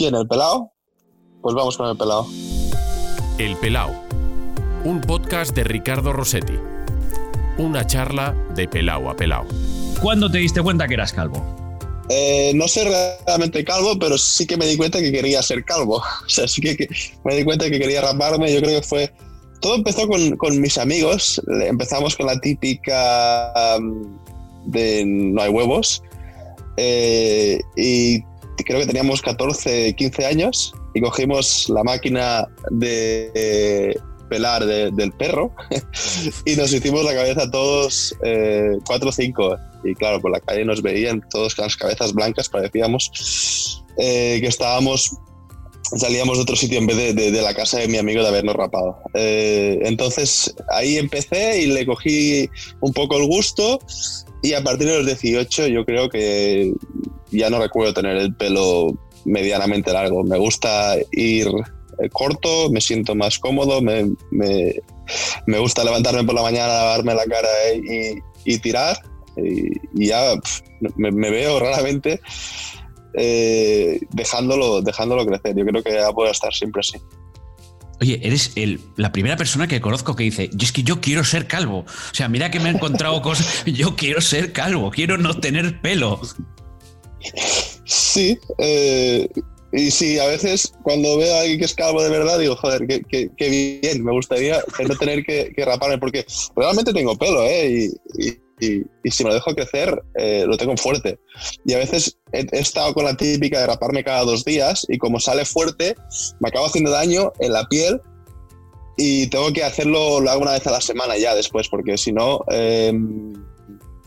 ¿Quién? ¿El pelao? Pues vamos con el pelao. El Pelao, un podcast de Ricardo Rossetti. Una charla de pelao a pelao. ¿Cuándo te diste cuenta que eras calvo? Eh, no sé realmente calvo, pero sí que me di cuenta que quería ser calvo. O sea, sí que, que me di cuenta que quería raparme. Yo creo que fue. Todo empezó con, con mis amigos. Empezamos con la típica um, de no hay huevos. Eh, y creo que teníamos 14, 15 años y cogimos la máquina de eh, pelar de- del perro y nos hicimos la cabeza todos eh, cuatro o cinco. Y claro, por la calle nos veían todos con las cabezas blancas, parecíamos eh, que estábamos, salíamos de otro sitio en vez de, de- de la casa de mi amigo de habernos rapado. Eh, entonces ahí empecé y le cogí un poco el gusto y a partir de los 18 yo creo que ya no recuerdo tener el pelo medianamente largo. Me gusta ir eh, corto, me siento más cómodo, me, me- gusta levantarme por la mañana, lavarme la cara eh, y, tirar. Y, ya me, veo raramente eh, dejándolo, dejándolo crecer. Yo creo que ya puedo estar siempre así. Oye, eres el- la primera persona que conozco que dice, "Yo es que yo quiero ser calvo. O sea, mira que me he encontrado cosas. Yo quiero ser calvo, quiero no tener pelo. Sí, eh, y sí, a veces cuando veo a alguien que es calvo de verdad, digo, joder, qué, qué- qué bien, me gustaría no tener que, que raparme, porque realmente tengo pelo, ¿eh? Y, y- y- y si me lo dejo crecer, eh, lo tengo fuerte. Y a veces he, he estado con la típica de raparme cada dos días, y como sale fuerte, me acabo haciendo daño en la piel. Y tengo que hacerlo, lo hago una vez a la semana ya después, porque si no, eh,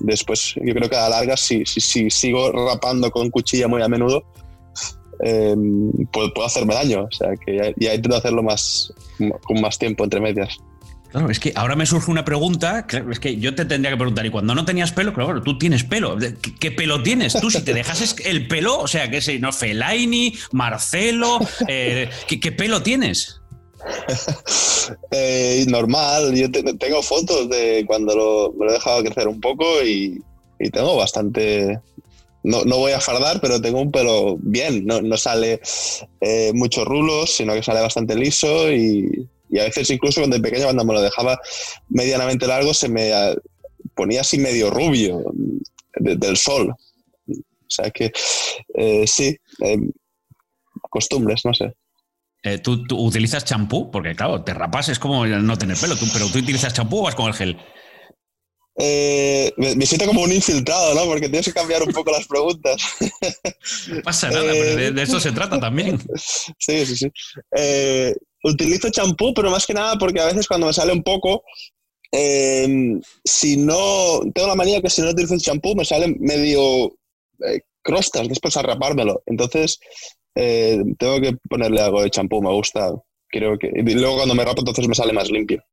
después yo creo que a la larga si, si, si sigo rapando con cuchilla muy a menudo eh, puedo, puedo hacerme daño o sea que ya, ya intento hacerlo más con más tiempo entre medias Claro, es que ahora me surge una pregunta. Es que yo te tendría que preguntar, y cuando no tenías pelo, claro, tú tienes pelo. ¿Qué, pelo tienes? Tú, si te dejases el pelo, o sea, que sé, no, Felaini, Marcelo, eh, ¿qué, qué pelo tienes? Eh, normal yo te- tengo fotos de cuando lo, me lo he dejado crecer un poco y, y tengo bastante no, no voy a fardar, pero tengo un pelo bien, no, no sale eh, muchos rulos, sino que sale bastante liso y, y a veces incluso cuando de pequeño cuando me lo dejaba medianamente largo se me ah, ponía así medio rubio de- del sol. O sea que eh, sí, eh, costumbres, no sé. Eh, ¿tú, tú utilizas champú? Porque, claro, te rapas es como no tener pelo. Tú, pero tú utilizas champú o vas con el gel. Eh, me, me siento como un infiltrado, ¿no? Porque tienes que cambiar un poco las preguntas. No pasa nada, Eh, pero de, de eso se trata también. Sí, sí, sí. Eh, utilizo champú, pero más que nada porque a veces cuando me sale un poco, si no, tengo la manía que si no utilizo el champú me salen medio crostas después a rapármelo. Entonces, eh, tengo que ponerle algo de champú, me gusta. Creo que, y luego cuando me rapo, entonces me sale más limpio.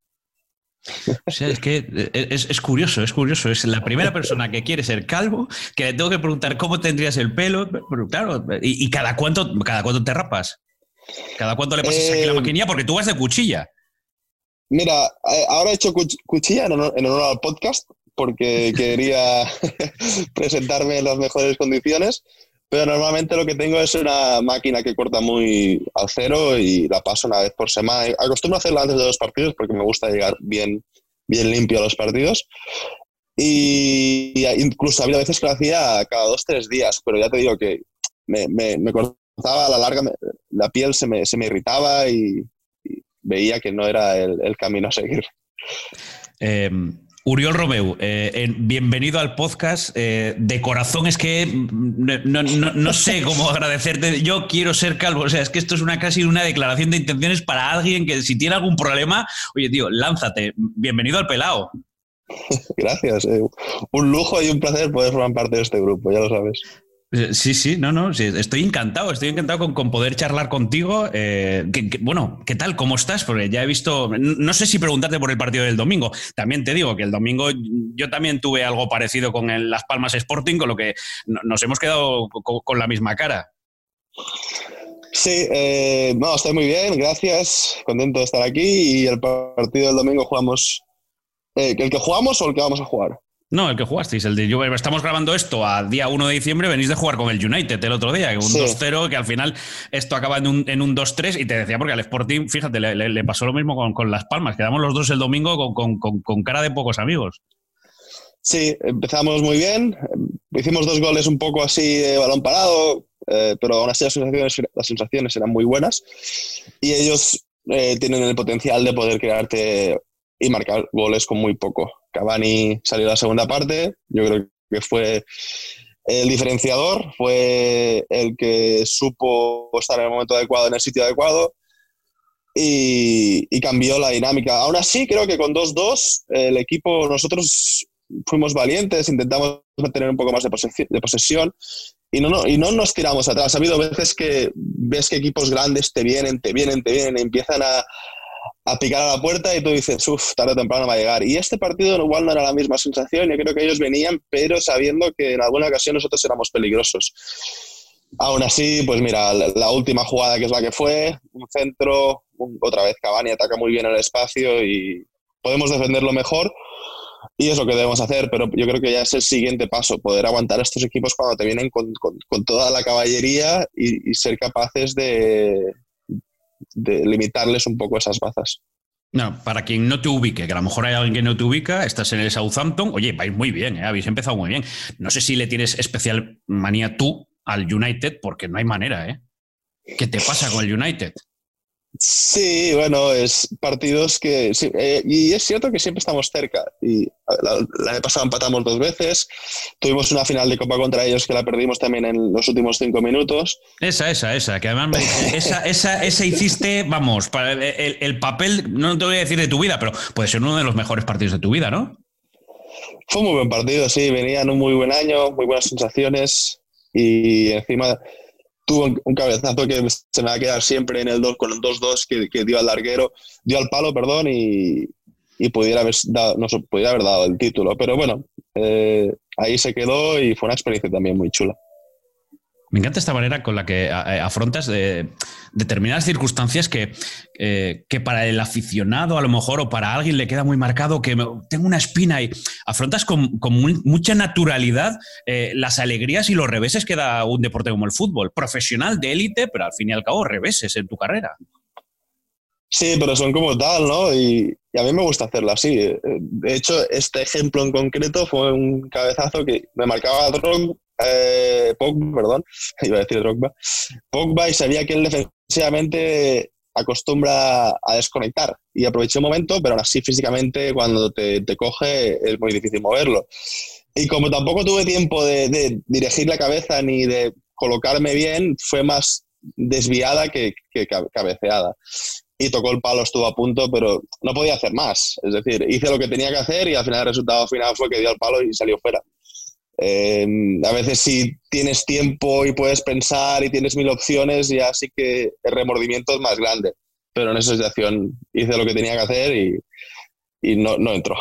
O sea, es que eh, es, es curioso, es curioso. Es la primera persona que quiere ser calvo, que le tengo que preguntar cómo tendrías el pelo. Pero claro, ¿y, y cada, cuánto, cada cuánto te rapas? ¿Cada cuánto le pasas aquí la Eh, maquinilla? Porque tú vas de cuchilla. Mira, eh, ahora he hecho cuch- cuchilla en honor, en honor al podcast porque quería presentarme en las mejores condiciones, pero normalmente lo que tengo es una máquina que corta muy al cero y la paso una vez por semana. Acostumbro a hacerla antes de los partidos porque me gusta llegar bien, bien limpio a los partidos. Y, incluso había veces que lo hacía cada dos, tres días, pero ya te digo que me, me, me cortaba a la larga, me- la piel se me, se me irritaba y, y veía que no era el, el camino a seguir. Eh, Uriol Romeu, eh, en- bienvenido al podcast. Eh, de corazón es que no sé cómo agradecerte. Yo quiero ser calvo. O sea, es que esto es una casi una declaración de intenciones para alguien que si tiene algún problema, oye, tío, lánzate. Bienvenido al pelao. Gracias. eh, un lujo y un placer poder formar parte de este grupo, ya lo sabes. Eh, Sí, sí, no, no, sí, estoy encantado, estoy encantado con, poder charlar contigo. Eh, bueno, ¿qué tal? ¿Cómo estás? Porque ya he visto, no sé si preguntarte por el partido del domingo. También te digo que el domingo yo también tuve algo parecido con el Las Palmas Sporting, con lo que no- nos hemos quedado co- con, la misma cara. Sí, eh, no, estoy muy bien, gracias, contento de estar aquí y el partido del domingo jugamos, ¿el que jugamos o el que vamos a jugar? No, el que jugasteis, el de Estamos grabando esto a día 1 de diciembre, venís de jugar con el United el otro día, un 2-0, que al final esto acaba en un, en un 2-3, y te decía, porque al Sporting, fíjate, le, pasó lo mismo con, Las Palmas, quedamos los dos el domingo con, cara de pocos amigos. Sí, empezamos muy bien, hicimos dos goles un poco así de balón parado, eh, pero aún así las sensaciones, las sensaciones eran muy buenas, y ellos eh, tienen el potencial de poder crearte y marcar goles con muy poco. Cavani salió la segunda parte, yo creo que fue el diferenciador, fue el que supo estar en el momento adecuado, en el sitio adecuado y, cambió la dinámica. Aún así, creo que con 2-2 el equipo, nosotros fuimos valientes, intentamos mantener un poco más de, posesión y no, y no nos tiramos atrás. Ha habido veces que ves que equipos grandes te vienen, te vienen, te vienen, empiezan a, a picar a la puerta y tú dices, uff, tarde o temprano va a llegar. Y este partido igual no era la misma sensación, yo creo que ellos venían, pero sabiendo que en alguna ocasión nosotros éramos peligrosos. Aún así, pues mira, la, última jugada que es la que fue, un centro, otra vez Cavani ataca muy bien el espacio y podemos defenderlo mejor y es lo que debemos hacer, pero yo creo que ya es el siguiente paso, poder aguantar estos equipos cuando te vienen con, con, toda la caballería y ser capaces de, de limitarles un poco esas bazas. No, para quien no te ubique, que a lo mejor hay alguien que no te ubica, estás en el Southampton, oye, vais muy bien, ¿eh? habéis empezado muy bien. No sé si le tienes especial manía tú al United, porque no hay manera, ¿eh? ¿Qué te pasa con el United? Sí, bueno, es partidos que... Eh, y es cierto que siempre estamos cerca. Y la, la de pasada empatamos dos veces. Tuvimos una final de Copa contra ellos que la perdimos también en los últimos cinco minutos. Esa, esa, esa. Que además esa, esa, esa, hiciste, vamos, para el, el, papel, no te voy a decir de tu vida, pero puede ser uno de los mejores partidos de tu vida, ¿no? Fue un muy buen partido, sí. Venía en un muy buen año, muy buenas sensaciones. Y encima tuvo un cabezazo que se me va a quedar siempre en el 2 con el 2-2 que, dio al larguero, dio al palo, perdón, y, pudiera, haber dado, no, pudiera haber dado el título. Pero bueno, eh, ahí se quedó y fue una experiencia también muy chula. Me encanta esta manera con la que afrontas de determinadas circunstancias que, eh, que para el aficionado a lo mejor o para alguien le queda muy marcado que tengo una espina y afrontas con, mucha naturalidad eh, las alegrías y los reveses que da un deporte como el fútbol. Profesional de élite, pero al fin y al cabo reveses en tu carrera. Sí, pero son como tal, ¿no? Y, a mí me gusta hacerlo así. De hecho, este ejemplo en concreto fue un cabezazo que me marcaba Drogba, eh, Pogba, perdón, iba a decir Drogba, Pogba y sabía que él defensivamente acostumbra a desconectar y aproveché un momento, pero aún así físicamente cuando te, te, coge es muy difícil moverlo. Y como tampoco tuve tiempo de, dirigir la cabeza ni de colocarme bien, fue más desviada que, que cabeceada. Y tocó el palo, estuvo a punto, pero no podía hacer más. Es decir, hice lo que tenía que hacer y al final el resultado final fue que dio el palo y salió fuera. Em, a veces si tienes tiempo y puedes pensar y tienes mil opciones, ya sí que el remordimiento es más grande. Pero en esa situación hice lo que tenía que hacer y, no, no entró.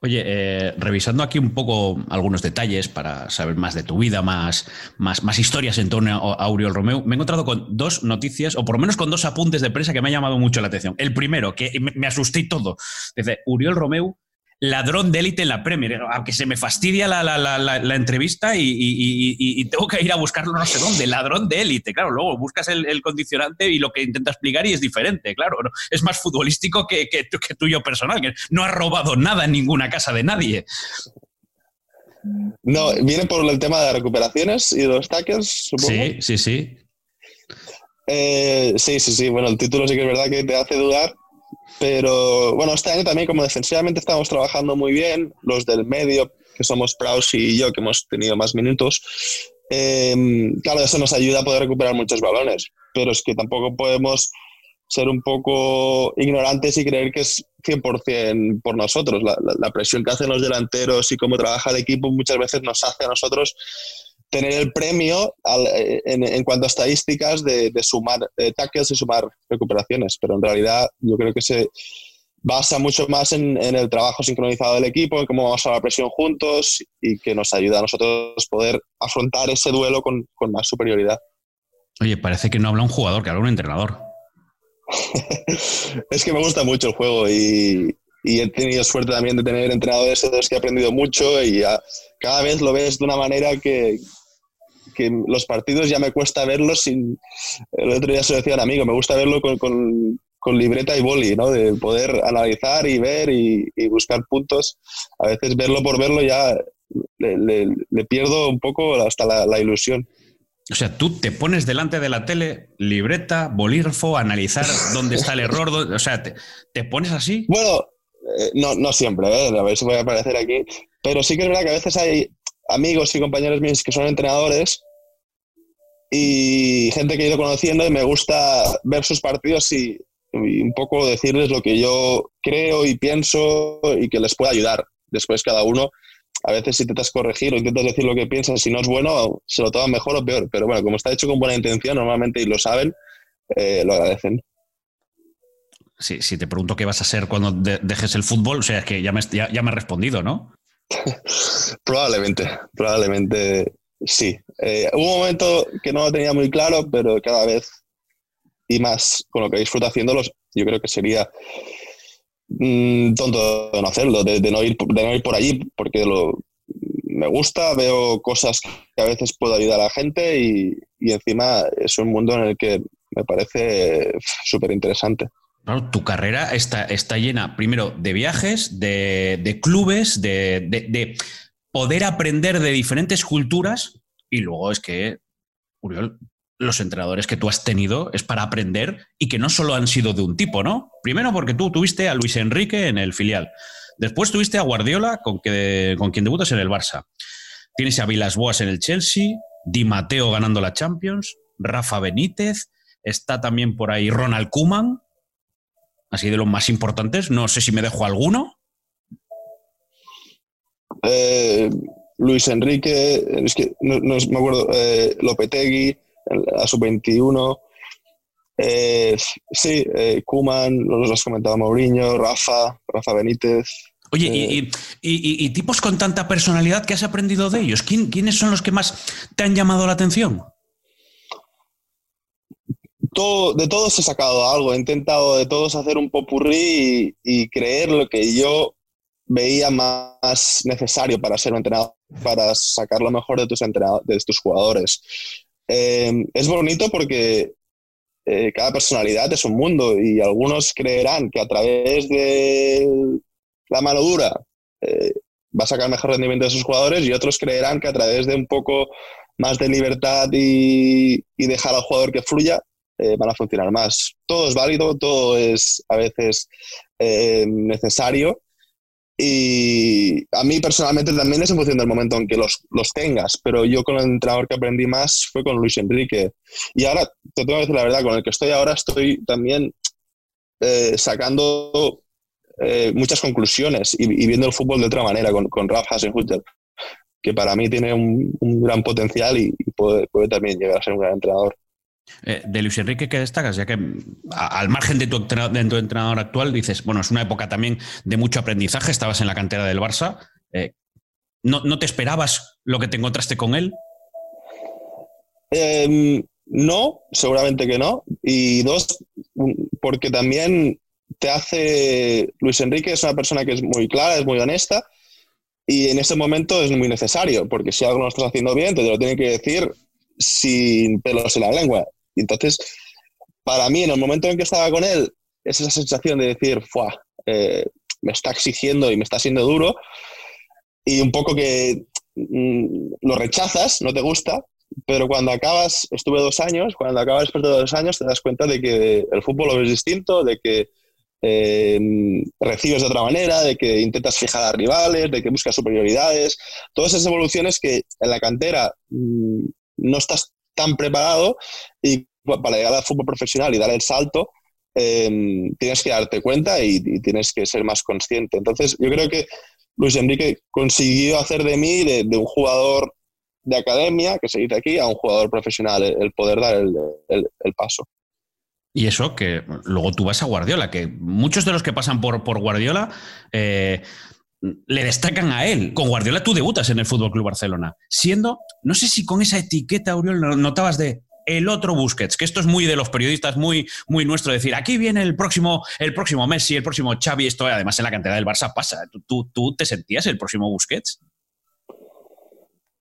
Oye, eh, revisando aquí un poco algunos detalles para saber más de tu vida, más, más, historias en torno a Auriol Romeu, me he encontrado con dos noticias, o por lo menos con dos apuntes de prensa que me han llamado mucho la atención. El primero, que me, asusté todo. Dice, Uriol Romeu ladrón de élite en la Premier, aunque se me fastidia la, entrevista y, tengo que ir a buscarlo no sé dónde, ladrón de élite, claro, luego buscas el, condicionante y lo que intenta explicar y es diferente, claro, es más futbolístico que, que, tuyo personal, que no ha robado nada en ninguna casa de nadie. No, viene por el tema de recuperaciones y de los tackles, supongo. Sí, sí, sí. Eh, sí, sí, sí. Bueno, el título sí que es verdad que te hace dudar, pero bueno, este año también como defensivamente estamos trabajando muy bien, los del medio, que somos Praus y yo, que hemos tenido más minutos, em, claro, eso nos ayuda a poder recuperar muchos balones, pero es que tampoco podemos ser un poco ignorantes y creer que es 100% por nosotros. La, la, presión que hacen los delanteros y cómo trabaja el equipo muchas veces nos hace a nosotros tener el premio eh, en, cuanto a estadísticas de, sumar eh, tackles y sumar recuperaciones, pero en realidad yo creo que se basa mucho más en, el trabajo sincronizado del equipo, en cómo vamos a la presión juntos y que nos ayuda a nosotros poder afrontar ese duelo con, más superioridad. Oye, parece que no habla un jugador, que habla un entrenador. es que me gusta mucho el juego y, y he tenido suerte también de tener entrenadores de los que he aprendido mucho y cada vez lo ves de una manera que, que los partidos ya me cuesta verlos sin... El otro día se lo decía un amigo, me gusta verlo con, con, libreta y boli, ¿no? De poder analizar y ver y, buscar puntos. A veces verlo por verlo ya le, le, pierdo un poco hasta la, la, ilusión. O sea, tú te pones delante de la tele, libreta, bolígrafo, analizar dónde está el error, o sea, te, te pones así. Bueno, eh, no, no siempre, ¿eh? a ver si voy a aparecer aquí, pero sí que es verdad que a veces hay amigos y compañeros míos que son entrenadores y gente que he ido conociendo y me gusta ver sus partidos y, un poco decirles lo que yo creo y pienso y que les pueda ayudar. Después cada uno, a veces si intentas corregir o intentas decir lo que piensas, si no es bueno, se lo toman mejor o peor. Pero bueno, como está hecho con buena intención normalmente y lo saben, eh, lo agradecen. Sí, si te pregunto qué vas a hacer cuando dejes el fútbol, o sea, es que ya me, ya, ya me has respondido, ¿no? probablemente, probablemente sí. Eh, hubo un momento que no lo tenía muy claro, pero cada vez y más con lo que disfruto haciéndolos, yo creo que sería mm, tonto de no hacerlo, de, no ir, de no ir por allí, porque lo, me gusta, veo cosas que a veces puedo ayudar a la gente y, y encima es un mundo en el que me parece súper interesante tu carrera está, está llena, primero, de viajes, de, clubes, de, poder aprender de diferentes culturas y luego es que, Uriol, los entrenadores que tú has tenido es para aprender y que no solo han sido de un tipo, ¿no? Primero porque tú tuviste a Luis Enrique en el filial. Después tuviste a Guardiola, con, que, con quien debutas en el Barça. Tienes a Vilas Boas en el Chelsea, Di Matteo ganando la Champions, Rafa Benítez, está también por ahí Ronald Kuman, así de los más importantes. No sé si me dejo alguno. Eh, Luis Enrique, es que no, me acuerdo, eh, Lopetegui, a su 21. Eh, sí, Kuman, los has comentado Mourinho, Rafa, Rafa Benítez. Oye, y, y, tipos con tanta personalidad que has aprendido de ellos, ¿quiénes son los que más te han llamado la atención? De todos he sacado algo, he intentado de todos hacer un popurrí y, y creer lo que yo veía más necesario para ser un entrenador, para sacar lo mejor de tus, de tus jugadores. Eh, es bonito porque eh, cada personalidad es un mundo y algunos creerán que a través de la mano dura eh, va a sacar mejor rendimiento de sus jugadores y otros creerán que a través de un poco más de libertad y, y dejar al jugador que fluya eh, van a funcionar más. Todo es válido, todo es a veces eh, necesario. Y a mí personalmente también es en función del momento en que los, los, tengas, pero yo con el entrenador que aprendí más fue con Luis Enrique. Y ahora, te tengo que decir la verdad, con el que estoy ahora estoy también eh, sacando muchas conclusiones y, viendo el fútbol de otra manera con, con Ralph Hasenhutter, que para mí tiene un, un gran potencial y, puede, puede también llegar a ser un gran entrenador. Eh, de Luis Enrique, ¿qué destacas? Ya que al margen de tu, entrenador, actual, dices, bueno, es una época también de mucho aprendizaje, estabas en la cantera del Barça. Eh, ¿no, te esperabas lo que te encontraste con él? Em, no, seguramente que no. Y dos, porque también te hace. Luis Enrique es una persona que es muy clara, es muy honesta. Y en ese momento es muy necesario, porque si algo no estás haciendo bien, te lo tiene que decir sin pelos en la lengua. Y entonces, para mí, en el momento en que estaba con él, es esa sensación de decir, Fuah, eh, me está exigiendo y me está siendo duro, y un poco que mm, lo rechazas, no te gusta, pero cuando acabas, estuve dos años, cuando acabas después de dos años te das cuenta de que el fútbol lo ves distinto, de que eh, recibes de otra manera, de que intentas fijar a rivales, de que buscas superioridades, todas esas evoluciones que en la cantera mm, no estás tan preparado y para llegar al fútbol profesional y dar el salto, em, tienes que darte cuenta y, tienes que ser más consciente. Entonces, yo creo que Luis Enrique consiguió hacer de mí, de, un jugador de academia, que se dice aquí, a un jugador profesional, el, poder dar el, paso. Y eso que luego tú vas a Guardiola, que muchos de los que pasan por, por Guardiola eh, le destacan a él. Con Guardiola tú debutas en el Fútbol Club Barcelona, siendo, no sé si con esa etiqueta, Auriol, notabas de el otro Busquets, que esto es muy de los periodistas, muy, muy nuestro, decir, aquí viene el próximo, el próximo Messi, el próximo Xavi, esto además en la cantidad del Barça pasa. ¿Tú, tú te sentías el próximo Busquets?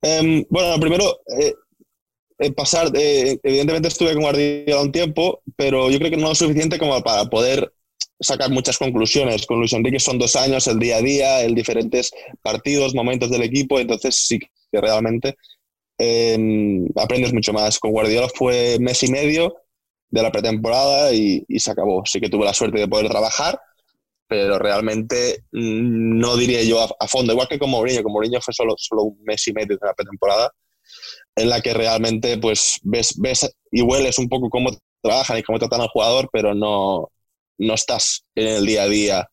Em, bueno, primero, eh, pasar, eh, evidentemente estuve con Guardiola un tiempo, pero yo creo que no es suficiente como para poder sacar muchas conclusiones. Con Luis Enrique son dos años, el día a día, el diferentes partidos, momentos del equipo, entonces sí que realmente em, aprendes mucho más. Con Guardiola fue mes y medio de la pretemporada y, se acabó. Sí que tuve la suerte de poder trabajar, pero realmente mm, no diría yo a, fondo, igual que con Mourinho, con Mourinho fue solo, solo un mes y medio de la pretemporada, en la que realmente pues ves, ves y hueles un poco cómo trabajan y cómo tratan al jugador, pero no, no estás en el día a día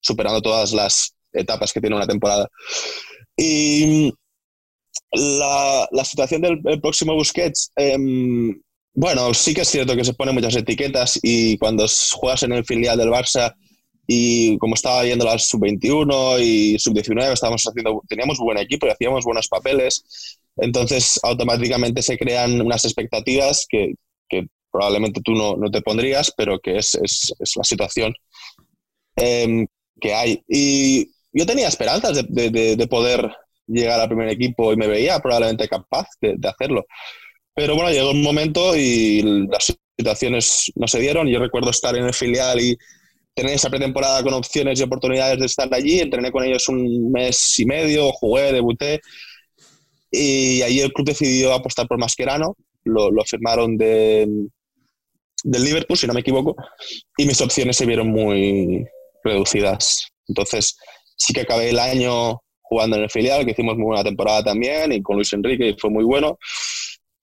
superando todas las etapas que tiene una temporada. Y la, la situación del próximo Busquets, em, bueno, sí que es cierto que se ponen muchas etiquetas y cuando juegas en el filial del Barça y como estaba yendo la sub-21 y sub-19, estábamos haciendo, teníamos buen equipo y hacíamos buenos papeles, entonces automáticamente se crean unas expectativas que probablemente tú no, no, te pondrías, pero que es, es, es la situación em, que hay. Y yo tenía esperanzas de, de, de, poder llegar al primer equipo y me veía probablemente capaz de, hacerlo. Pero bueno, llegó un momento y las situaciones no se dieron. Yo recuerdo estar en el filial y tener esa pretemporada con opciones y oportunidades de estar allí. Entrené con ellos un mes y medio, jugué, debuté. Y allí el club decidió apostar por Mascherano. Lo, lo firmaron de, del Liverpool, si no me equivoco. Y mis opciones se vieron muy reducidas. Entonces, sí que acabé el año jugando en el filial, que hicimos muy buena temporada también, y con Luis Enrique, y fue muy bueno.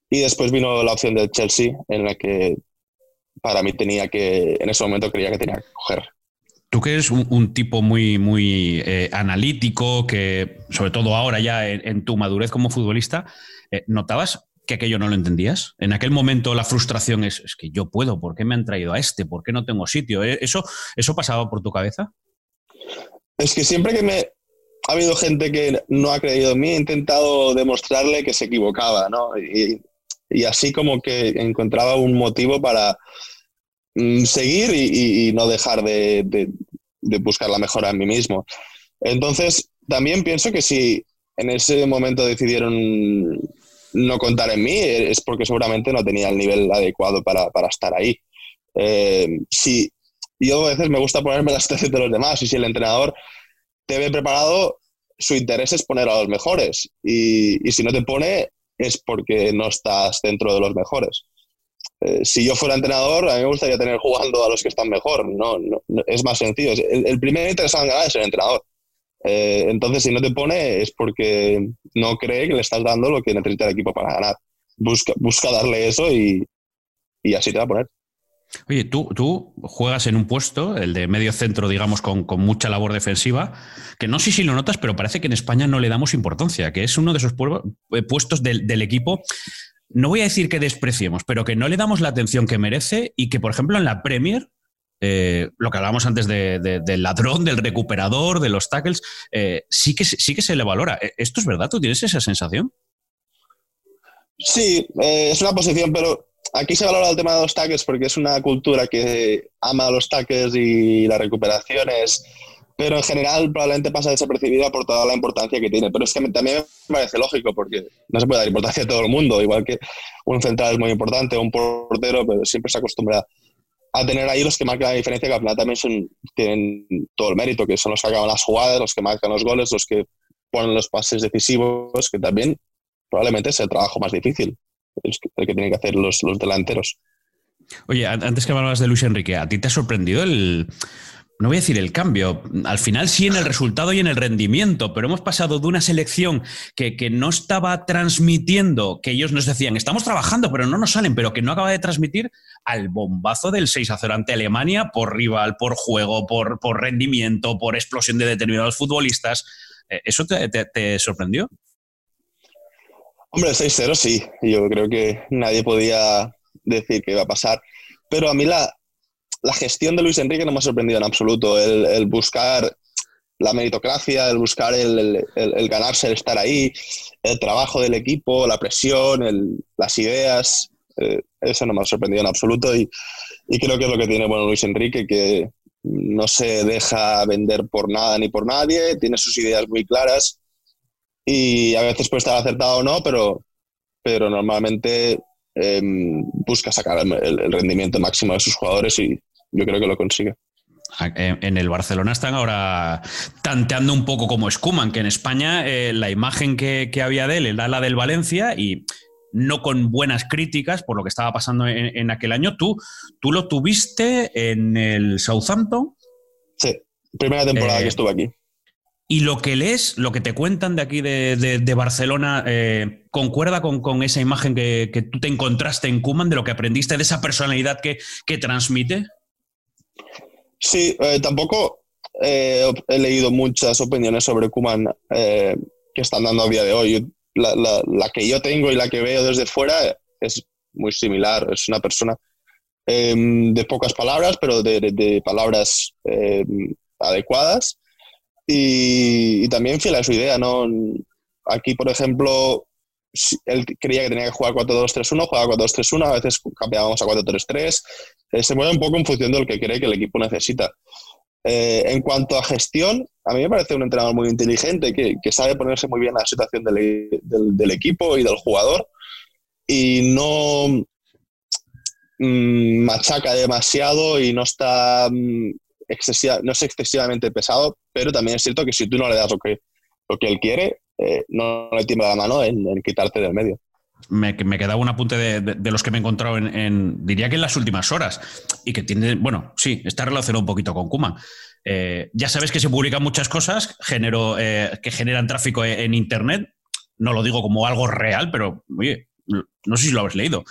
Y después vino la opción del Chelsea, en la que para mí tenía que, en ese momento creía que tenía que coger. Tú que eres un, tipo muy, muy eh, analítico, que sobre todo ahora ya en, tu madurez como futbolista, eh, ¿notabas que aquello no lo entendías? En aquel momento la frustración es, es que yo puedo, ¿por qué me han traído a este? ¿Por qué no tengo sitio? ¿Eh? ¿Eso, ¿Eso pasaba por tu cabeza? Es que siempre que me, ha habido gente que no ha creído en mí, he intentado demostrarle que se equivocaba, ¿no? Y, y así como que encontraba un motivo para mm, seguir y, no dejar de, de, buscar la mejora en mí mismo. Entonces, también pienso que si en ese momento decidieron no contar en mí, es porque seguramente no tenía el nivel adecuado para, para estar ahí. Eh, si yo a veces me gusta ponerme las situación de los demás y si el entrenador te ve preparado, su interés es poner a los mejores y, y si no te pone, es porque no estás dentro de los mejores. Eh, si yo fuera entrenador, a mí me gustaría tener jugando a los que están mejor. No, es más sencillo. El, primer interesado en ganar es el entrenador. Eh, entonces, si no te pone, es porque no cree que le estás dando lo que necesita el equipo para ganar. Busca, busca darle eso y, y así te va a poner. Oye, tú, tú juegas en un puesto, el de medio centro, digamos, con, mucha labor defensiva, que no sé si lo notas, pero parece que en España no le damos importancia, que es uno de esos eh, puestos del, equipo no voy a decir que despreciemos, pero que no le damos la atención que merece y que, por ejemplo, en la Premier, eh, lo que hablábamos antes del ladrón, del recuperador, de los tackles, eh, sí, que, sí que se le valora. ¿Esto es verdad? ¿Tú tienes esa sensación? Sí, es una posición, pero aquí se valora el tema de los tackles porque es una cultura que ama los tackles y las recuperaciones, pero en general probablemente pasa desapercibida por toda la importancia que tiene. Pero es que también me parece lógico porque no se puede dar importancia a todo el mundo, igual que un central es muy importante, un portero, pero siempre se acostumbra a tener ahí los que marcan la diferencia, que al final también son, tienen todo el mérito, que son los que acaban las jugadas, los que marcan los goles, los que ponen los pases decisivos, que también probablemente es el trabajo más difícil el que, tienen que hacer los, delanteros. Oye, antes que hablabas de Luis Enrique, ¿a ti te ha sorprendido el, no voy a decir el cambio, al final sí en el resultado y en el rendimiento, pero hemos pasado de una selección que, no estaba transmitiendo, que ellos nos decían, estamos trabajando, pero no nos salen, pero que no acaba de transmitir, al bombazo del 6 a 0 ante Alemania por rival, por juego, por, por rendimiento, por explosión de determinados futbolistas. Eh, ¿Eso te sorprendió? Hombre, el 6-0 sí. Yo creo que nadie podía decir que iba a pasar. Pero a mí la, la gestión de Luis Enrique no me ha sorprendido en absoluto. El, buscar la meritocracia, el buscar el, el, ganarse, el estar ahí, el trabajo del equipo, la presión, las ideas. eh, eso no me ha sorprendido en absoluto y, y, creo que es lo que tiene bueno Luis Enrique, que no se deja vender por nada ni por nadie, tiene sus ideas muy claras y a veces puede estar acertado o no, pero, pero normalmente em, busca sacar el, rendimiento máximo de sus jugadores y yo creo que lo consigue. En el Barcelona están ahora tanteando un poco como Schumann, que en España eh, la imagen que, había de él era la del Valencia y no con buenas críticas por lo que estaba pasando en, aquel año. ¿Tú, ¿Tú lo tuviste en el Southampton? Sí, primera temporada que eh, estuve aquí. Y lo que lees, lo que te cuentan de aquí de, Barcelona, eh, ¿concuerda con, esa imagen que, tú te encontraste en Kuman, de lo que aprendiste, de esa personalidad que, transmite? Sí, eh, tampoco eh, he leído muchas opiniones sobre Kuman que están dando a día de hoy. La, que yo tengo y la que veo desde fuera es muy similar. Es una persona em, de pocas palabras, pero de palabras em, adecuadas y, también fiel a su idea, ¿no? Aquí, por ejemplo, él creía que tenía que jugar 4-2-3-1, jugaba 4-2-3-1, a veces cambiábamos a 4-3-3, eh, se mueve un poco en función de lo que cree que el equipo necesita. Eh, en cuanto a gestión, a mí me parece un entrenador muy inteligente, que, sabe ponerse muy bien en la situación del, equipo y del jugador y no mmm, machaca demasiado y no está mmm, no es excesivamente pesado, pero también es cierto que si tú no le das lo que, lo que él quiere, eh, no le tiembla la mano en, quitarte del medio. Me, quedaba un apunte de, los que me he encontrado en, diría que en las últimas horas, y que tiene, bueno, sí, está relacionado un poquito con Kuma. Eh, ya sabes que se publican muchas cosas eh, que generan tráfico en, Internet. No lo digo como algo real, pero oye, no sé si lo habéis leído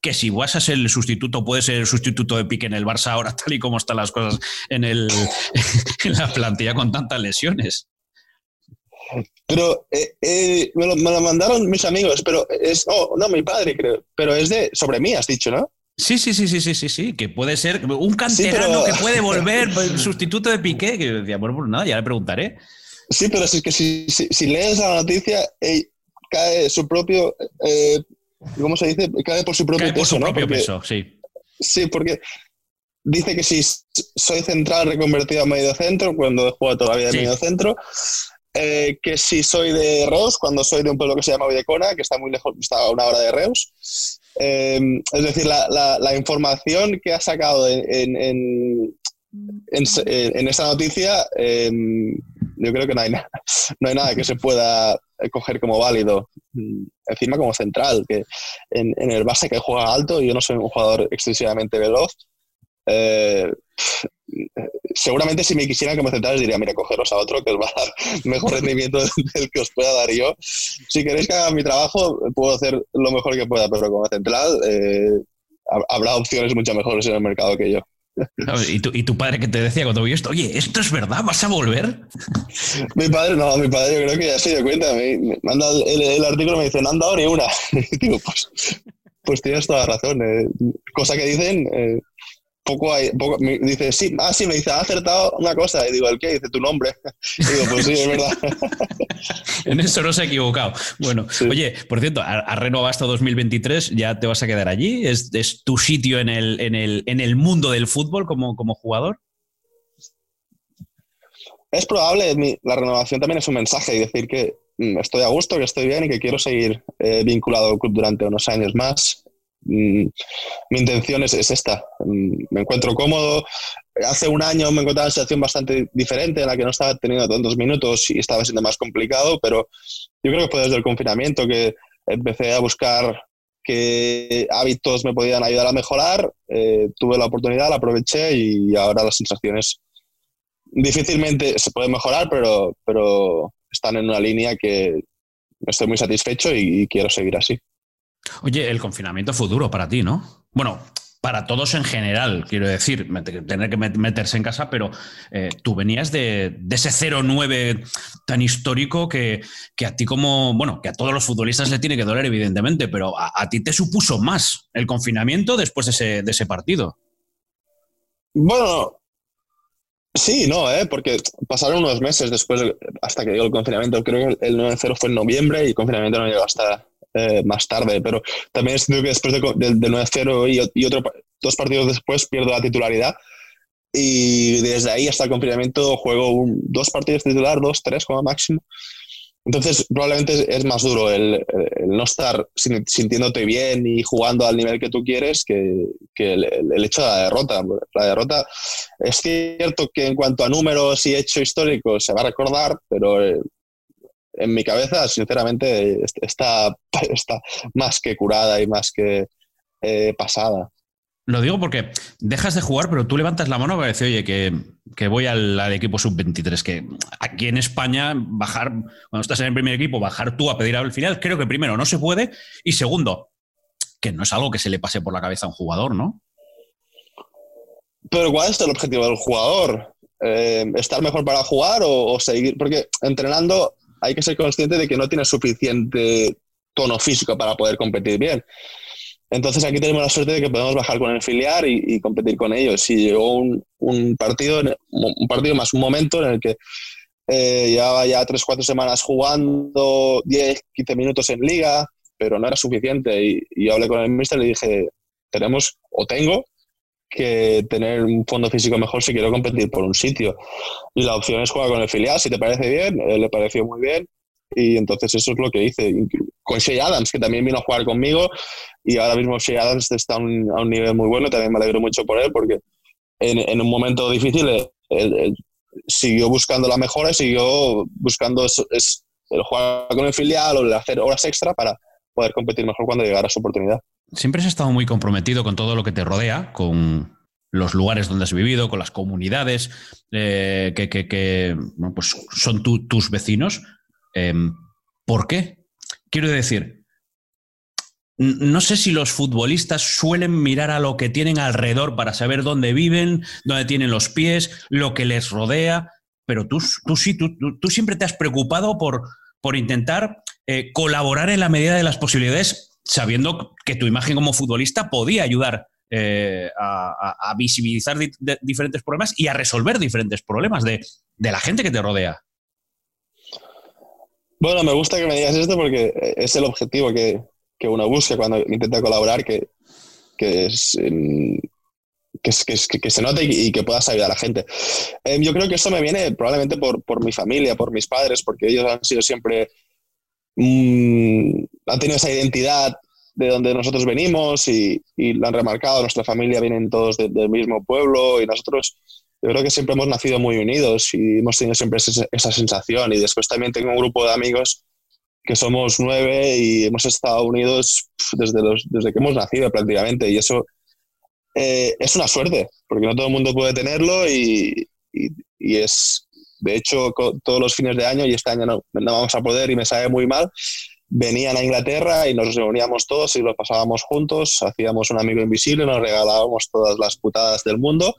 que si Guasa es el sustituto, puede ser el sustituto de Pique en el Barça ahora, tal y como están las cosas en, el, en la plantilla con tantas lesiones. Pero eh, eh, me, lo, mandaron mis amigos, pero es. Oh, no, mi padre, creo. Pero es de. Sobre mí, has dicho, ¿no? Sí, sí, sí, sí, sí, sí, sí, que puede ser un canterano que puede volver, el sustituto de Piqué, que decía, bueno, pues nada, ya le preguntaré. Sí, pero es que si, si, lees la noticia, cae su propio eh, ¿cómo se dice? Cae por su propio peso, su propio peso, sí. Sí, porque dice que si soy central reconvertido a medio centro, cuando juego todavía de medio centro, eh, que si soy de Reus, cuando soy de un pueblo que se llama Villecona, que está muy lejos, está a una hora de Reus. Eh, es decir, la, información que ha sacado en, en, en, esa noticia, eh, yo creo que no hay, nada, no hay nada que se pueda coger como válido. Mm, encima como central, que en, el base que juega alto, yo no soy un jugador excesivamente veloz. Eh, seguramente si me quisieran como central diría, mira, cogeros a otro que os va a dar mejor rendimiento del que os pueda dar yo. Si queréis que haga mi trabajo, puedo hacer lo mejor que pueda, pero como central eh, habrá opciones mucho mejores en el mercado que yo. ¿Y tu, ¿Y tu, padre que te decía cuando vio esto? Oye, ¿esto es verdad? ¿Vas a volver? Mi padre, no, mi padre yo creo que ya se dio cuenta. Me, manda el, el, artículo me dice, no han dado ni una. digo, pues, pues tienes toda la razón. Eh, cosa que dicen, eh, poco hay, poco, me dice, sí, ah, sí, me dice, ha acertado una cosa. Y digo, ¿el qué? Dice, tu nombre. Y digo, pues sí, es verdad. en eso no se ha equivocado. Bueno, oye, por cierto, has renovado hasta 2023, ¿ya te vas a quedar allí? ¿Es, es tu sitio en el, en, el, en el, mundo del fútbol como, como jugador? Es probable, la renovación también es un mensaje y decir que mm, estoy a gusto, que estoy bien y que quiero seguir eh, vinculado al club durante unos años más. Mm, mi intención es, esta. Mm, me encuentro cómodo. Hace un año me encontraba en una situación bastante diferente en la que no estaba teniendo tantos minutos y estaba siendo más complicado, pero yo creo que fue desde el confinamiento que empecé a buscar qué hábitos me podían ayudar a mejorar. Eh, tuve la oportunidad, la aproveché y ahora las sensaciones difícilmente se pueden mejorar, pero, pero están en una línea que estoy muy satisfecho y quiero seguir así. Oye, el confinamiento fue duro para ti, ¿no? Bueno, para todos en general, quiero decir, tener que meterse en casa, pero eh, tú venías de, ese 0-9 tan histórico que, a ti como, bueno, que a todos los futbolistas le tiene que doler, evidentemente, pero a, ti te supuso más el confinamiento después de ese, partido. Bueno, sí, no, ¿eh? porque pasaron unos meses después, hasta que llegó el confinamiento. Creo que el 9-0 fue en noviembre y el confinamiento no llegó hasta eh, más tarde, pero también es que después del de, 9-0 y, y otro, dos partidos después pierdo la titularidad y desde ahí hasta el confinamiento juego dos partidos titular, dos, tres como máximo. Entonces, probablemente es más duro el, no estar sintiéndote bien y jugando al nivel que tú quieres que, el, hecho de la derrota. La derrota es cierto que en cuanto a números y hecho histórico se va a recordar, pero eh, en mi cabeza, sinceramente, está, está más que curada y más que eh, pasada. Lo digo porque dejas de jugar, pero tú levantas la mano para decir, oye, que, voy al, equipo sub-23, que aquí en España bajar, cuando estás en el primer equipo, bajar tú a pedir al final, creo que primero no se puede y segundo, que no es algo que se le pase por la cabeza a un jugador, ¿no? Pero ¿cuál es el objetivo del jugador? Eh, ¿Estar mejor para jugar o, o seguir? Porque entrenando hay que ser consciente de que no tienes suficiente tono físico para poder competir bien. Entonces aquí tenemos la suerte de que podemos bajar con el filial y, competir con ellos. Si llegó un, partido, un partido más un momento en el que eh, llevaba ya 3-4 semanas jugando 10, 15 minutos en liga, pero no era suficiente. Y, yo hablé con el mister y le dije, tenemos o tengo que tener un fondo físico mejor si quiero competir por un sitio. Y la opción es jugar con el filial, si te parece bien, eh, le pareció muy bien. Y entonces eso es lo que hice. Con Shea Adams, que también vino a jugar conmigo, y ahora mismo Shea Adams está a un, nivel muy bueno, también me alegro mucho por él, porque en, un momento difícil él, siguió buscando la mejora, siguió buscando es, el jugar con el filial o el hacer horas extra para poder competir mejor cuando llegara su oportunidad. Siempre has estado muy comprometido con todo lo que te rodea, con los lugares donde has vivido, con las comunidades eh, que, pues son tus vecinos. Em, ¿Por qué? Quiero decir, no sé si los futbolistas suelen mirar a lo que tienen alrededor para saber dónde viven, dónde tienen los pies, lo que les rodea, pero tú, tú sí, tú, tú siempre te has preocupado por, por intentar eh, colaborar en la medida de las posibilidades, sabiendo que tu imagen como futbolista podía ayudar eh, a, visibilizar diferentes problemas y a resolver diferentes problemas de, de la gente que te rodea. Bueno, me gusta que me digas esto porque es el objetivo que, uno busca cuando intenta colaborar, que, que, se note y, que puedas ayudar a la gente. Em, yo creo que eso me viene probablemente por, mi familia, por mis padres, porque ellos han sido siempre, mm, han tenido esa identidad de donde nosotros venimos y, lo han remarcado, nuestra familia vienen todos del mismo pueblo y nosotros yo creo que siempre hemos nacido muy unidos y hemos tenido siempre esa, sensación. Y después también tengo un grupo de amigos que somos nueve y hemos estado unidos desde, desde que hemos nacido prácticamente. Y eso eh, es una suerte, porque no todo el mundo puede tenerlo y, y, es, de hecho, todos los fines de año, y este año no, no, vamos a poder y me sabe muy mal, venían a Inglaterra y nos reuníamos todos y lo pasábamos juntos, hacíamos un amigo invisible, nos regalábamos todas las putadas del mundo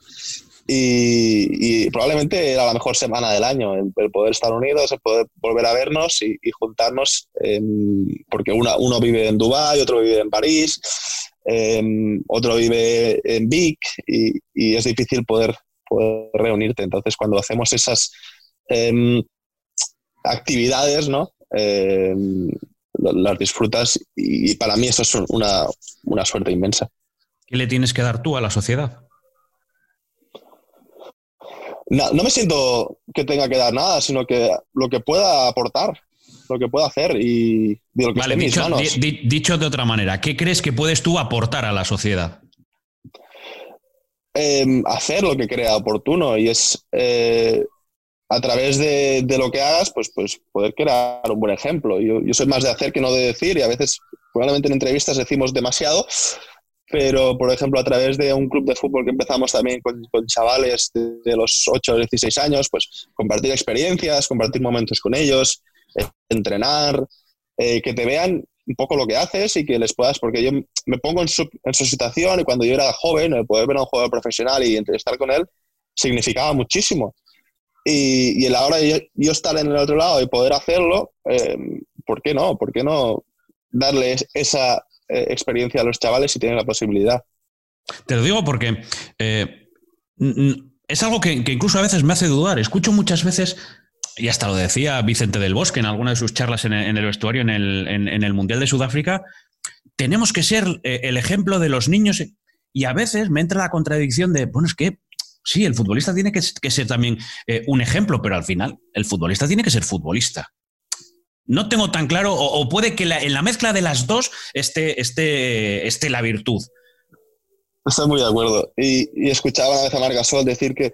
y, probablemente era la mejor semana del año, el, poder estar unidos, el poder volver a vernos y, juntarnos, porque uno vive en Dubái, otro vive en París, em, otro vive en Vic y, es difícil poder, reunirte. Entonces, cuando hacemos esas em, actividades, ¿no? Em, las disfrutas y para mí eso es una, una suerte inmensa. ¿Qué le tienes que dar tú a la sociedad? no, me siento que tenga que dar nada, sino que lo que pueda aportar, lo que pueda hacer y lo que vale, dicho, dicho de otra manera, ¿qué crees que puedes tú aportar a la sociedad? Em, hacer lo que crea oportuno y es eh, a través de, lo que hagas, pues, pues poder crear un buen ejemplo. Yo, soy más de hacer que no de decir y a veces probablemente en entrevistas decimos demasiado, pero por ejemplo a través de un club de fútbol que empezamos también con, chavales de, los 8 o 16 años, pues compartir experiencias, compartir momentos con ellos, eh, entrenar, eh, que te vean un poco lo que haces y que les puedas, porque yo me pongo en su, en su situación y cuando yo era joven, el poder ver a un jugador profesional y entrevistar con él significaba muchísimo. Y, y a la hora de yo, estar en el otro lado y poder hacerlo, eh, ¿por qué no? ¿Por qué no darles esa, eh, experiencia a los chavales si tienen la posibilidad. Te lo digo porque eh, es algo que, incluso a veces me hace dudar. Escucho muchas veces y hasta lo decía Vicente del Bosque en alguna de sus charlas en el, vestuario en el, Mundial de Sudáfrica, tenemos que ser el ejemplo de los niños y a veces me entra la contradicción de, bueno, es que sí, el futbolista tiene que, ser también eh, un ejemplo, pero al final el futbolista tiene que ser futbolista. No tengo tan claro, o, puede que en la mezcla de las dos esté, la virtud. Estoy muy de acuerdo. Y, escuchaba una vez a Marc Sol decir que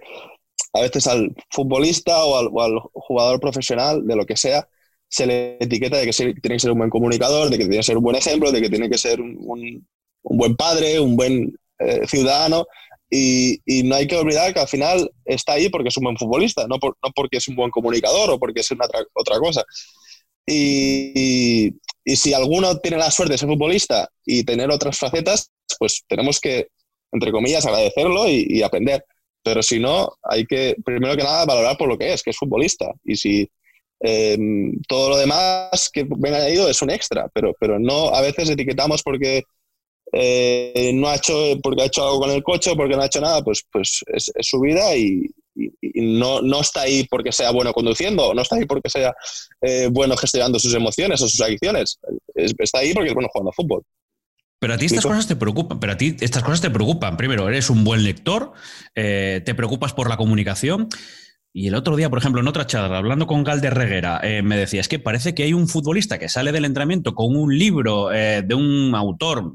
a veces al futbolista o al, jugador profesional, de lo que sea, se le etiqueta de que tiene que ser un buen comunicador, de que tiene que ser un buen ejemplo, de que tiene que ser un, buen padre, un buen eh, ciudadano. Y, no hay que olvidar que al final está ahí porque es un buen futbolista, no, no porque es un buen comunicador o porque es una otra cosa. Y, si alguno tiene la suerte de ser futbolista y tener otras facetas, pues tenemos que, entre comillas, agradecerlo y, aprender. Pero si no, hay que, primero que nada, valorar por lo que es, que es futbolista. Y si em, todo lo demás que venga añadido es un extra, pero, pero no a veces etiquetamos porque eh, no ha hecho, porque ha hecho algo con el coche, porque no ha hecho nada, pues, pues es, es su vida y, y, no, no, está ahí porque sea bueno conduciendo, no está ahí porque sea eh, bueno gestionando sus emociones o sus adicciones. está ahí porque es bueno jugando a fútbol. Pero a ti estas cosas te preocupan, pero a ti estas cosas te preocupan. Primero, eres un buen lector, eh, te preocupas por la comunicación. Y el otro día, por ejemplo, en otra charla, hablando con Galder Reguera, eh, me decía, es que parece que hay un futbolista que sale del entrenamiento con un libro de un autor,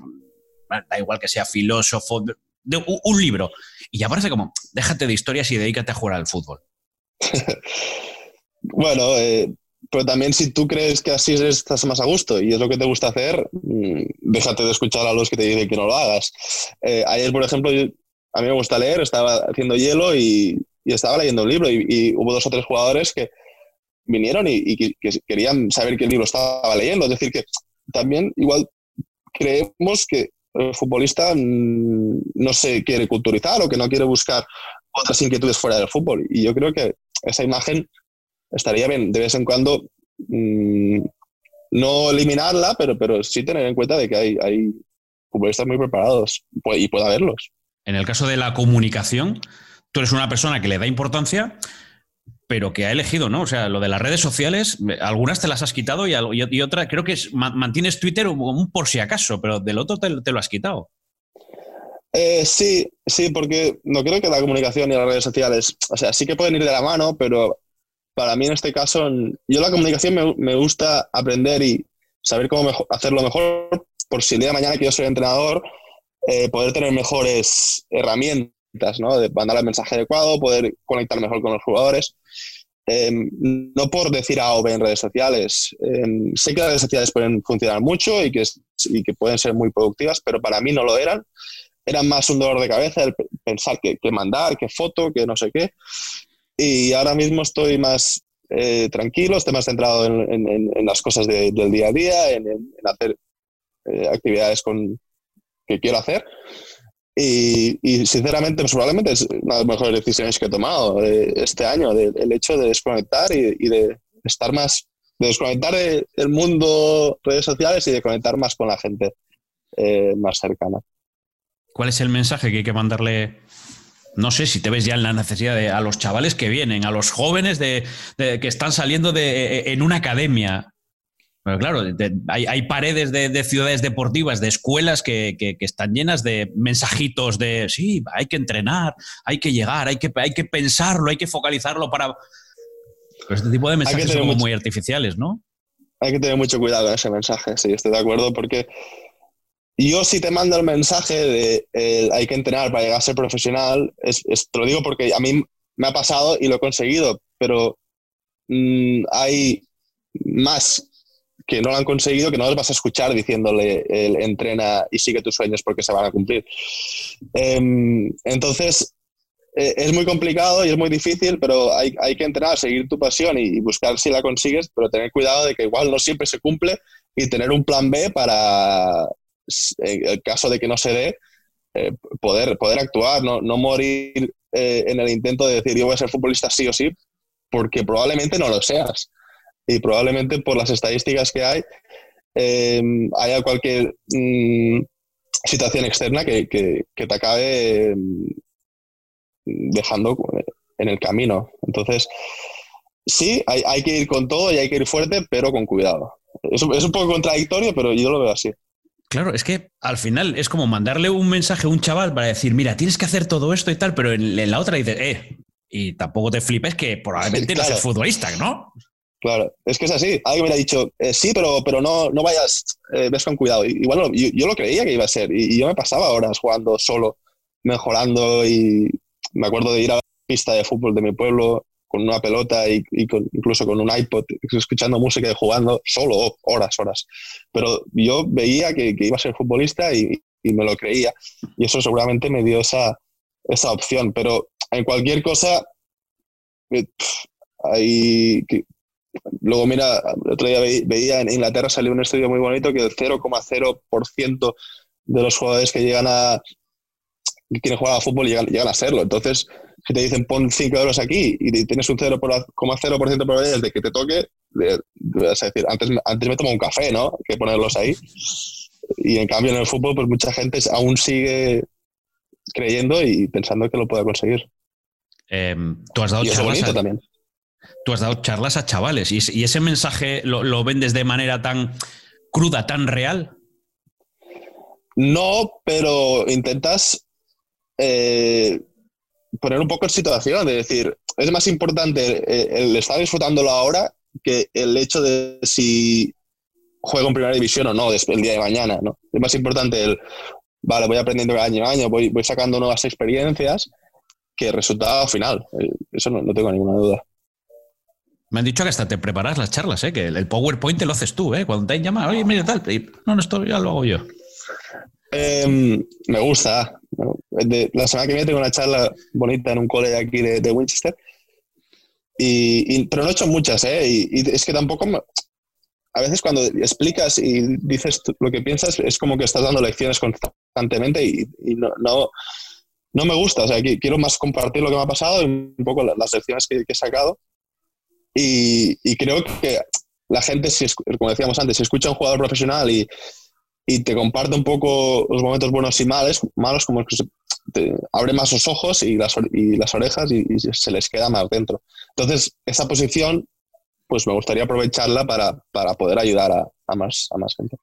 da igual que sea filósofo, de un, libro. Y ya parece como, déjate de historias y dedícate a jugar al fútbol. bueno, eh, pero también si tú crees que así estás más a gusto y es lo que te gusta hacer, mm, déjate de escuchar a los que te dicen que no lo hagas. Eh, ayer, por ejemplo, a mí me gusta leer, estaba haciendo hielo y, estaba leyendo un libro y, hubo dos o tres jugadores que vinieron y, que, querían saber qué libro estaba leyendo. Es decir, que también igual creemos que el futbolista mm, no se quiere culturizar o que no quiere buscar otras inquietudes fuera del fútbol. Y yo creo que esa imagen estaría bien de vez en cuando mm, no eliminarla, pero, pero sí tener en cuenta de que hay, hay futbolistas muy preparados y puede haberlos. En el caso de la comunicación, tú eres una persona que le da importancia, pero que ha elegido, ¿no? O sea, lo de las redes sociales, algunas te las has quitado y, y otra, creo que mantienes Twitter un, por si acaso, pero del otro te, lo has quitado. Eh, sí, sí, porque no creo que la comunicación y las redes sociales, o sea, sí que pueden ir de la mano, pero para mí en este caso, yo la comunicación me, gusta aprender y saber cómo hacerlo mejor, por si el día de mañana que yo soy entrenador, eh, poder tener mejores herramientas de mandar el mensaje adecuado, poder conectar mejor con los jugadores. Em, no por decir A o B en redes sociales. Em, sé que las redes sociales pueden funcionar mucho y que, y que pueden ser muy productivas, pero para mí no lo eran. Eran más un dolor de cabeza el pensar que, mandar, qué foto, que no sé qué. Y ahora mismo estoy más eh, tranquilo, estoy más centrado en, las cosas del día a día, en, hacer eh, actividades con, que quiero hacer. Y, sinceramente, pues, probablemente es una de las mejores decisiones que he tomado eh, este año, el hecho de desconectar y, de estar más, de desconectar del mundo redes sociales y de conectar más con la gente eh, más cercana. ¿Cuál es el mensaje que hay que mandarle? No sé si te ves ya en la necesidad de a los chavales que vienen, a los jóvenes de, que están saliendo de, e, en una academia, pero claro, hay, paredes de, ciudades deportivas, de escuelas que, están llenas de mensajitos de, sí, hay que entrenar, hay que llegar, hay que, hay que pensarlo, hay que focalizarlo para... este tipo de mensajes son muy artificiales, ¿no? Hay que tener mucho cuidado con ese mensaje, sí, estoy de acuerdo, porque yo si te mando el mensaje de hay que entrenar para llegar a ser profesional, es, te lo digo porque a mí me ha pasado y lo he conseguido, pero mm, hay más que no lo han conseguido, que no les vas a escuchar diciéndole el, entrena y sigue tus sueños porque se van a cumplir. Em, entonces, eh, es muy complicado y es muy difícil, pero hay, hay que entrenar, seguir tu pasión y, buscar si la consigues, pero tener cuidado de que igual no siempre se cumple y tener un plan B para, el caso de que no se dé, eh, poder, poder actuar, no, no morir eh, en el intento de decir yo voy a ser futbolista sí o sí, porque probablemente no lo seas y probablemente por las estadísticas que hay, em, haya cualquier mm, situación externa que, te acabe em, dejando en el camino. Entonces, sí, hay, hay, que ir con todo y hay que ir fuerte, pero con cuidado. Es, es, un poco contradictorio, pero yo lo veo así. Claro, es que al final es como mandarle un mensaje a un chaval para decir, mira, tienes que hacer todo esto y tal, pero en, en la otra dices, eh, y tampoco te flipes que probablemente claro. no seas futbolista, ¿no? Claro, es que es así. Alguien me ha dicho, eh, sí, pero, pero no, no vayas, eh, ves con cuidado. Y, bueno, yo, yo, lo creía que iba a ser. Y, yo me pasaba horas jugando solo, mejorando. Y me acuerdo de ir a la pista de fútbol de mi pueblo con una pelota y, con, incluso con un iPod, escuchando música y jugando solo horas, horas. Pero yo veía que, que iba a ser futbolista y, y, me lo creía. Y eso seguramente me dio esa, esa opción. Pero en cualquier cosa, eh, hay, Luego, mira, el otro día veía en Inglaterra salió un estudio muy bonito que el 0,0% de los jugadores que llegan a que quieren jugar a fútbol llegan, llegan a serlo. Entonces, si te dicen pon 5 euros aquí y tienes un 0,0% de probabilidades de que te toque, vas a decir, antes, antes me tomo un café, ¿no? Que ponerlos ahí. Y en cambio en el fútbol, pues mucha gente aún sigue creyendo y pensando que lo puede conseguir. Eh, Tú has dado y eso bonito también tú has dado charlas a chavales y, ese mensaje lo, lo, vendes de manera tan cruda, tan real. No, pero intentas eh, poner un poco en situación, de decir, es más importante el, estar disfrutándolo ahora que el hecho de si juego en primera división o no el día de mañana. ¿no? Es más importante el, vale, voy aprendiendo año a año, voy, voy sacando nuevas experiencias que el resultado final. Eso no, no tengo ninguna duda. Me han dicho que hasta te preparas las charlas, ¿eh? que el PowerPoint te lo haces tú, ¿eh? cuando te llaman, oye, mira tal, no, no, esto ya lo hago yo. Eh, me gusta. La semana que viene tengo una charla bonita en un cole aquí de, Winchester, y, pero no he hecho muchas, ¿eh? y, es que tampoco, a veces cuando explicas y dices lo que piensas, es como que estás dando lecciones constantemente y, no, no, me gusta, o sea, quiero más compartir lo que me ha pasado y un poco las lecciones que he sacado y, y, creo que la gente, si, como decíamos antes, si escucha a un jugador profesional y, y te comparte un poco los momentos buenos y malos, malos como que se, te abre más los ojos y las, y las orejas y, y, se les queda más dentro. Entonces, esa posición, pues me gustaría aprovecharla para, para poder ayudar a, a, más, a más gente.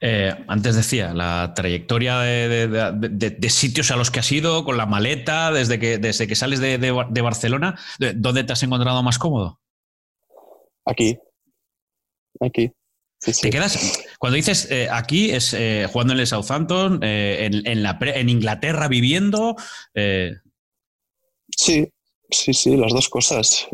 Eh, antes decía, la trayectoria de, de, de, de, sitios a los que has ido, con la maleta, desde que, desde que sales de, Barcelona, ¿dónde te has encontrado más cómodo? Aquí. Aquí. Sí, sí. ¿Te quedas? Cuando dices eh, aquí, es eh, jugando en el Southampton, en, en, la pre, en, Inglaterra viviendo. Sí, sí, sí, las dos cosas.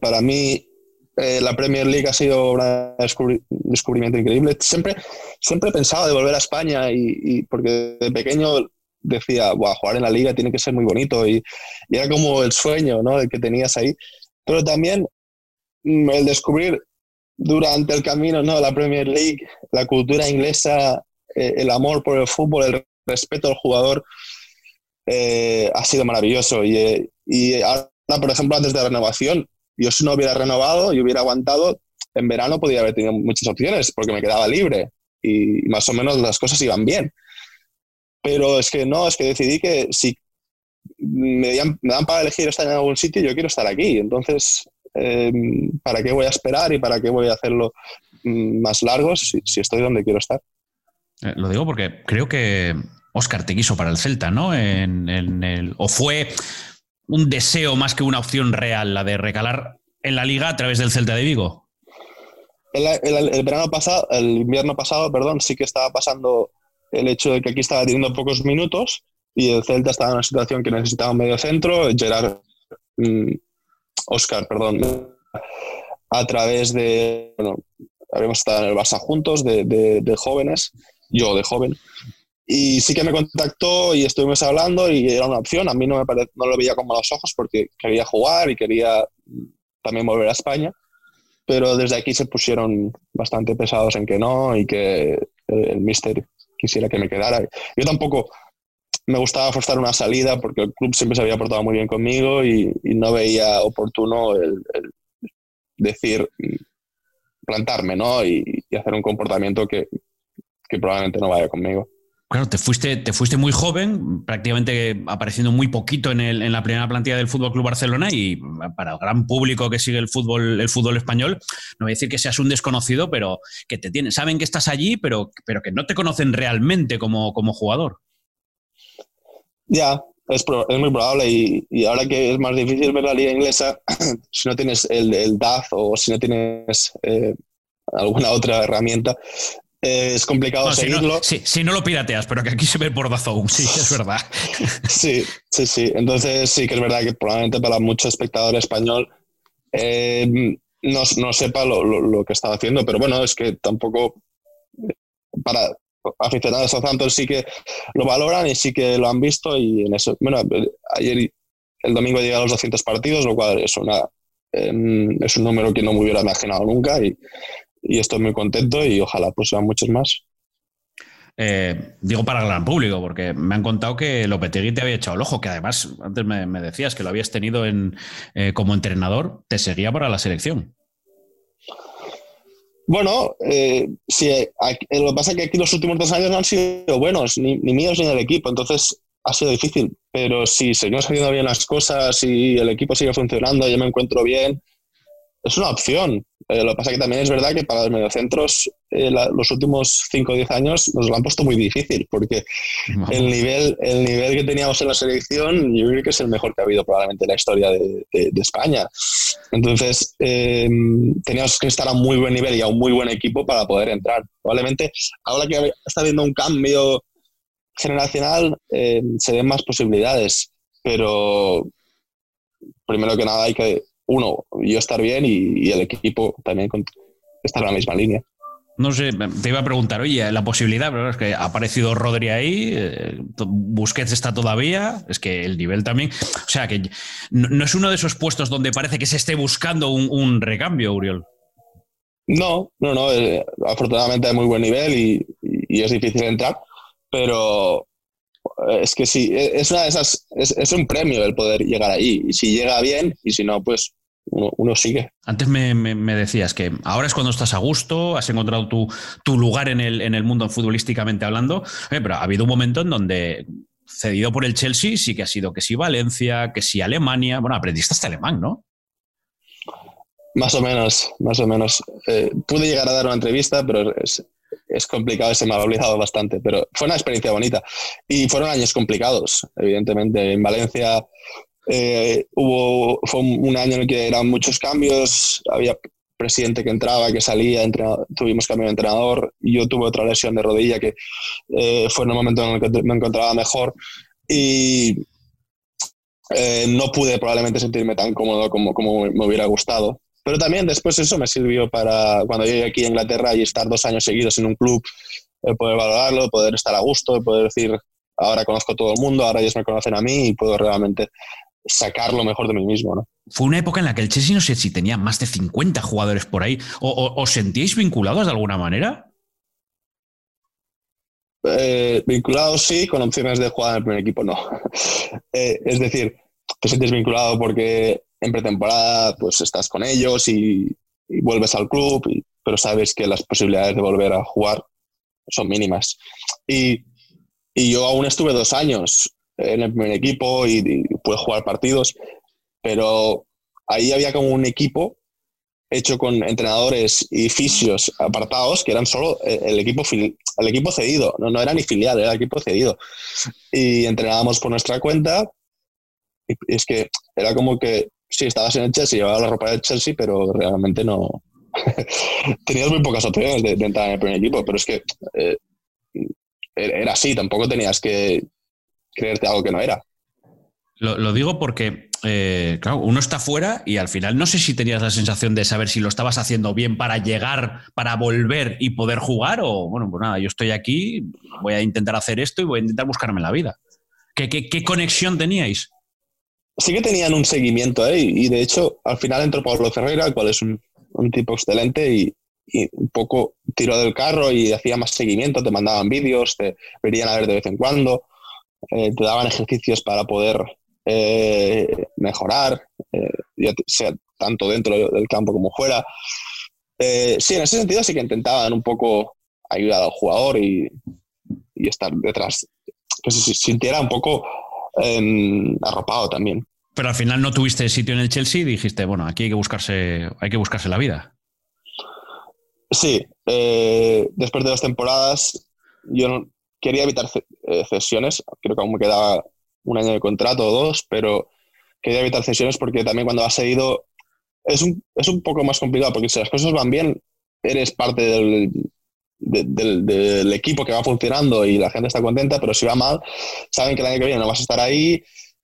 para mí, eh, la Premier League ha sido un descubri descubrimiento increíble. Siempre, siempre he pensado de volver a España y, y porque de pequeño decía, jugar en la liga tiene que ser muy bonito y, y era como el sueño ¿no? que tenías ahí. Pero también mm, el descubrir durante el camino ¿no? la Premier League, la cultura inglesa, eh, el amor por el fútbol, el respeto al jugador, eh, ha sido maravilloso. Y, eh, y ahora, por ejemplo, antes de la renovación, yo si no hubiera renovado y hubiera aguantado, en verano podría haber tenido muchas opciones porque me quedaba libre y más o menos las cosas iban bien. Pero es que no, es que decidí que si me dan, me dan para elegir estar en algún sitio, yo quiero estar aquí. Entonces, eh, ¿para qué voy a esperar y para qué voy a hacerlo mm, más largo si, si estoy donde quiero estar? Eh, lo digo porque creo que Oscar te quiso para el Celta, ¿no? En, en el, o fue un deseo más que una opción real, la de recalar en la liga a través del Celta de Vigo? El, verano pasado, el invierno pasado, perdón, sí que estaba pasando el hecho de que aquí estaba teniendo pocos minutos y el Celta estaba en una situación que necesitaba un medio centro. Gerard, mm, Oscar, perdón, a través de, bueno, habíamos estado en el Barça juntos, de, de, de jóvenes, yo de joven, y sí que me contactó y estuvimos hablando y era una opción. A mí no, me pare... no lo veía con malos ojos porque quería jugar y quería también volver a España. Pero desde aquí se pusieron bastante pesados en que no y que el mister quisiera que me quedara. Yo tampoco me gustaba forzar una salida porque el club siempre se había portado muy bien conmigo y, no veía oportuno el, decir, plantarme ¿no? y, y hacer un comportamiento que, que probablemente no vaya conmigo. Claro, te fuiste, te fuiste muy joven, prácticamente apareciendo muy poquito en, la primera plantilla del Fútbol Club Barcelona y para el gran público que sigue el fútbol, el fútbol español, no voy a decir que seas un desconocido, pero que te tienen, saben que estás allí, pero, pero que no te conocen realmente como, como jugador. Ya, es, muy probable y, ahora que es más difícil ver la liga inglesa, si no tienes el, el DAF o si no tienes eh, alguna otra herramienta, es complicado seguirlo. Si no, si no lo pirateas, pero que aquí se ve por Dazón, sí, es verdad. sí, sí, sí. Entonces sí que es verdad que probablemente para mucho espectador español eh, no, no, sepa lo, lo, que estaba haciendo, pero bueno, es que tampoco para aficionados a Southampton sí que lo valoran y sí que lo han visto y en eso, bueno, ayer el domingo llegué a los 200 partidos, lo cual es una em, es un número que no me hubiera imaginado nunca y, y estoy muy contento y ojalá pues sean muchos más. Eh, digo para el gran público, porque me han contado que Lopetegui te había echado el ojo, que además antes me, decías que lo habías tenido en, eh, como entrenador, te seguía para la selección. Bueno, eh, sí, lo que pasa es que aquí los últimos dos años no han sido buenos, ni, ni míos ni del equipo, entonces ha sido difícil. Pero si seguimos haciendo bien las cosas y el equipo sigue funcionando, yo me encuentro bien, es una opción. Eh, lo que pasa es que también es verdad que para los mediocentros eh, los últimos 5 o 10 años nos lo han puesto muy difícil porque el nivel, el nivel que teníamos en la selección yo creo que es el mejor que ha habido probablemente en la historia de, España. Entonces em, teníamos que estar a muy buen nivel y a un muy buen equipo para poder entrar. Probablemente ahora que está habiendo un cambio generacional em, se ven más posibilidades, pero primero que nada hay que uno, yo estar bien y, el equipo también estar en la misma línea. No sé, te iba a preguntar, oye, la posibilidad, pero es que ha aparecido Rodri ahí, eh, Busquets está todavía, es que el nivel también. O sea, que no, es uno de esos puestos donde parece que se esté buscando un, recambio, Uriol. No, no, no. Eh, afortunadamente hay muy buen nivel y, es difícil entrar, pero es que sí, es, una de esas, es, un premio el poder llegar ahí. Y si llega bien, y si no, pues uno, sigue. Antes me, decías que ahora es cuando estás a gusto, has encontrado tu, lugar en el, en el, mundo futbolísticamente hablando, eh, pero ha habido un momento en donde cedido por el Chelsea sí que ha sido que sí Valencia, que sí Alemania, bueno, aprendiste hasta alemán, ¿no? Más o menos, más o menos. Eh, pude llegar a dar una entrevista, pero es, es complicado, se me ha olvidado bastante, pero fue una experiencia bonita. Y fueron años complicados, evidentemente. En Valencia eh, hubo, fue un año en el que eran muchos cambios, había presidente que entraba, que salía, tuvimos cambio de entrenador, yo tuve otra lesión de rodilla que eh, fue en el momento en el que me encontraba mejor y eh, no pude probablemente sentirme tan cómodo como, como me hubiera gustado. Pero también después eso me sirvió para cuando llegué aquí a Inglaterra y estar dos años seguidos en un club, poder valorarlo, poder estar a gusto, poder decir, ahora conozco a todo el mundo, ahora ellos me conocen a mí y puedo realmente sacar lo mejor de mí mismo. ¿no? Fue una época en la que el Chelsea no sé si tenía más de 50 jugadores por ahí. ¿O, os sentíais vinculados de alguna manera? Eh, vinculados sí, con opciones de jugar en el primer equipo no. Eh, es decir, te sientes vinculado porque en pretemporada pues estás con ellos y, vuelves al club, pero sabes que las posibilidades de volver a jugar son mínimas. Y, y yo aún estuve dos años en el primer equipo y, pude jugar partidos, pero ahí había como un equipo hecho con entrenadores y fisios apartados que eran solo el equipo, el equipo cedido, no, no era ni filial, era el equipo cedido. Y entrenábamos por nuestra cuenta y es que era como que, sí, estabas en el Chelsea, llevabas la ropa del Chelsea, pero realmente no... Tenías muy pocas opciones de, entrar en el primer equipo, pero es que eh, era así, tampoco tenías que, creerte algo que no era. Lo, digo porque, eh, claro, uno está fuera y al final no sé si tenías la sensación de saber si lo estabas haciendo bien para llegar, para volver y poder jugar o, bueno, pues nada, yo estoy aquí, voy a intentar hacer esto y voy a intentar buscarme la vida. ¿Qué, qué, conexión teníais? Sí que tenían un seguimiento, ¿eh? y de hecho al final entró Pablo Ferreira, el cual es un, tipo excelente y, y, un poco tiró del carro y hacía más seguimiento, te mandaban vídeos, te verían a ver de vez en cuando. Eh, te daban ejercicios para poder eh, mejorar, eh, sea tanto dentro del campo como fuera. sí, en ese sentido sí que intentaban un poco ayudar al jugador y, estar detrás, que se sintiera un poco em, arropado también. Pero al final no tuviste sitio en el Chelsea y dijiste, bueno, aquí hay que buscarse, hay que buscarse la vida. Sí, eh, después de dos temporadas yo no, quería evitar eh, cesiones, creo que aún me quedaba un año de contrato o dos, pero quería evitar cesiones porque también cuando has seguido es un, es un poco más complicado, porque si las cosas van bien, eres parte del, del, equipo que va funcionando y la gente está contenta, pero si va mal, saben que el año que viene no vas a estar ahí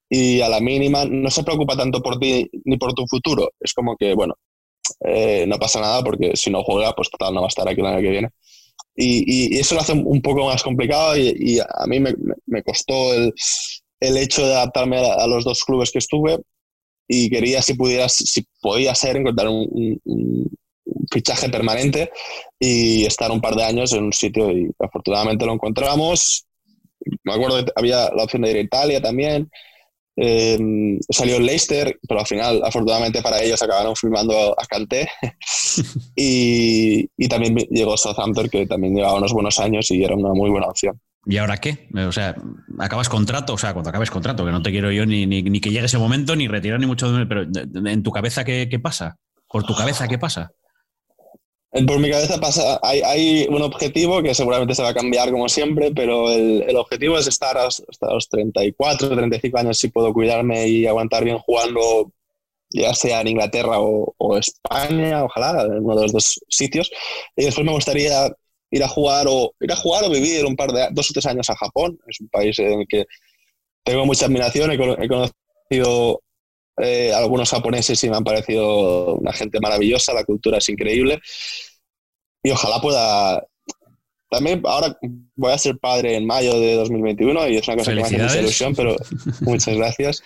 y a la mínima no se preocupa tanto por ti ni por tu futuro. Es como que, bueno, eh, no pasa nada porque si no juega, pues total, no va a estar aquí el año que viene. Y, y, eso lo hace un poco más complicado y, y a mí me, me costó el, el, hecho de adaptarme a, los dos clubes que estuve y quería, si pudieras, si podía ser, encontrar un, un, fichaje permanente y estar un par de años en un sitio y afortunadamente lo encontramos. Me acuerdo que había la opción de ir a Italia también. Eh, salió el Leicester, pero al final, afortunadamente para ellos, acabaron firmando a Kanté. y, y, también llegó Southampton, que también llevaba unos buenos años y era una muy buena opción. ¿Y ahora qué? O sea, acabas contrato, o sea, cuando acabes contrato, que no te quiero yo ni, ni, ni que llegue ese momento, ni retirar ni mucho, pero en tu cabeza, ¿qué, qué pasa? ¿Por tu cabeza qué pasa? Por mi cabeza pasa, hay, hay, un objetivo que seguramente se va a cambiar como siempre, pero el, el objetivo es estar hasta los 34, 35 años si puedo cuidarme y aguantar bien jugando, ya sea en Inglaterra o, o, España, ojalá, en uno de los dos sitios. Y después me gustaría ir a jugar o ir a jugar o vivir un par de dos o tres años a Japón. Es un país en el que tengo mucha admiración, he, he conocido eh, algunos japoneses y me han parecido una gente maravillosa, la cultura es increíble. Y ojalá pueda... También ahora voy a ser padre en mayo de 2021 y es una cosa que me hace mucha ilusión, pero muchas gracias.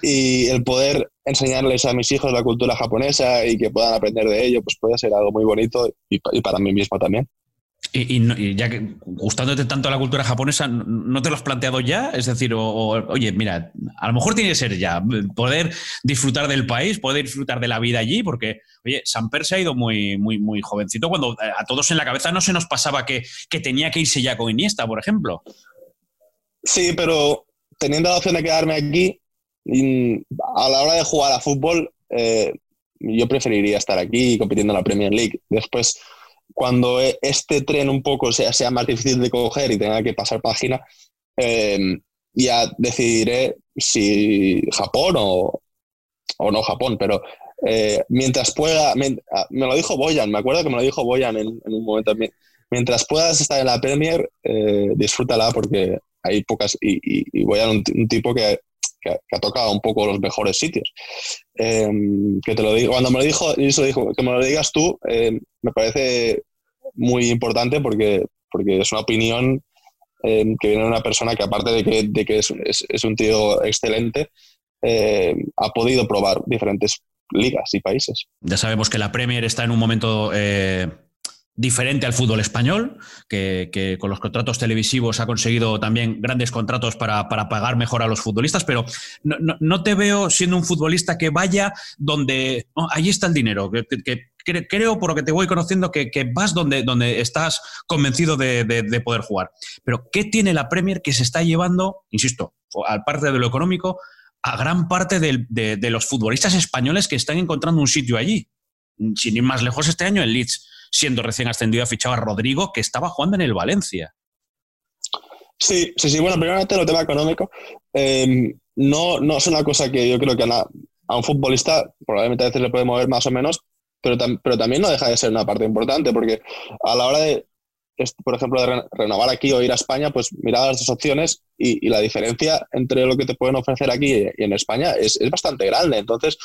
Y el poder enseñarles a mis hijos la cultura japonesa y que puedan aprender de ello, pues puede ser algo muy bonito y, y para mí mismo también. Y, ya que gustándote tanto la cultura japonesa, ¿no te lo has planteado ya? Es decir, oye, mira, a lo mejor tiene que ser ya, poder disfrutar del país, poder disfrutar de la vida allí, porque, oye, Samper se ha ido muy, muy, muy jovencito, cuando a todos en la cabeza no se nos pasaba que, que tenía que irse ya con Iniesta, por ejemplo. Sí, pero teniendo la opción de quedarme aquí, a la hora de jugar a fútbol, eh, yo preferiría estar aquí compitiendo en la Premier League. Después cuando e, este tren un poco sea, sea más difícil de coger y tenga que pasar página, eh, ya decidiré si Japón o, o no Japón, pero eh, mientras pueda, me, ah, me, lo dijo Boyan, me acuerdo que me lo dijo Boyan en, un momento, mientras puedas estar en la Premier, eh, disfrútala porque hay pocas, y, y, y Boyan un tipo que que, ha tocado un poco los mejores sitios. Eh, que te lo digo, cuando me lo dijo, eso dijo, que me lo digas tú, eh, me parece muy importante porque, porque es una opinión eh, que viene de una persona que aparte de que, de que es, es, un tío excelente, ha podido probar diferentes ligas y países. Ya sabemos que la Premier está en un momento diferente al fútbol español, que, con los contratos televisivos ha conseguido también grandes contratos para, pagar mejor a los futbolistas, pero no, te veo siendo un futbolista que vaya donde no, ahí está el dinero, creo por lo que te voy conociendo que, vas donde, estás convencido de, de, de, poder jugar. Pero ¿qué tiene la Premier que se está llevando, insisto, al parte de lo económico, a gran parte de, los futbolistas españoles que están encontrando un sitio allí? Sin ir más lejos este año, el Leeds siendo recién ascendido, ha fichado a Rodrigo, que estaba jugando en el Valencia. Sí, sí, sí. Bueno, primeramente el tema económico. Eh, no, no es una cosa que yo creo que a, un futbolista probablemente a veces le puede mover más o menos, pero, pero también no deja de ser una parte importante, porque a la hora de, por ejemplo, de re renovar aquí o ir a España, pues mirar las dos opciones y, la diferencia entre lo que te pueden ofrecer aquí y en España es, es bastante grande. Entonces,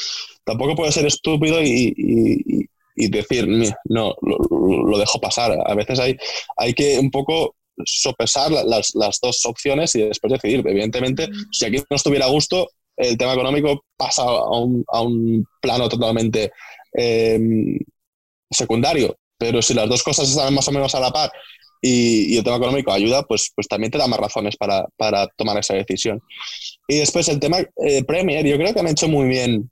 tampoco puede ser estúpido y y decir, no, lo, lo, dejo pasar. A veces hay, hay que un poco sopesar las, las dos opciones y después decidir. Evidentemente, si aquí no estuviera a gusto, el tema económico pasa a un, a un plano totalmente eh, secundario. Pero si las dos cosas están más o menos a la par y, y, el tema económico ayuda, pues, pues también te da más razones para, para tomar esa decisión. Y después el tema eh, Premier, yo creo que han hecho muy bien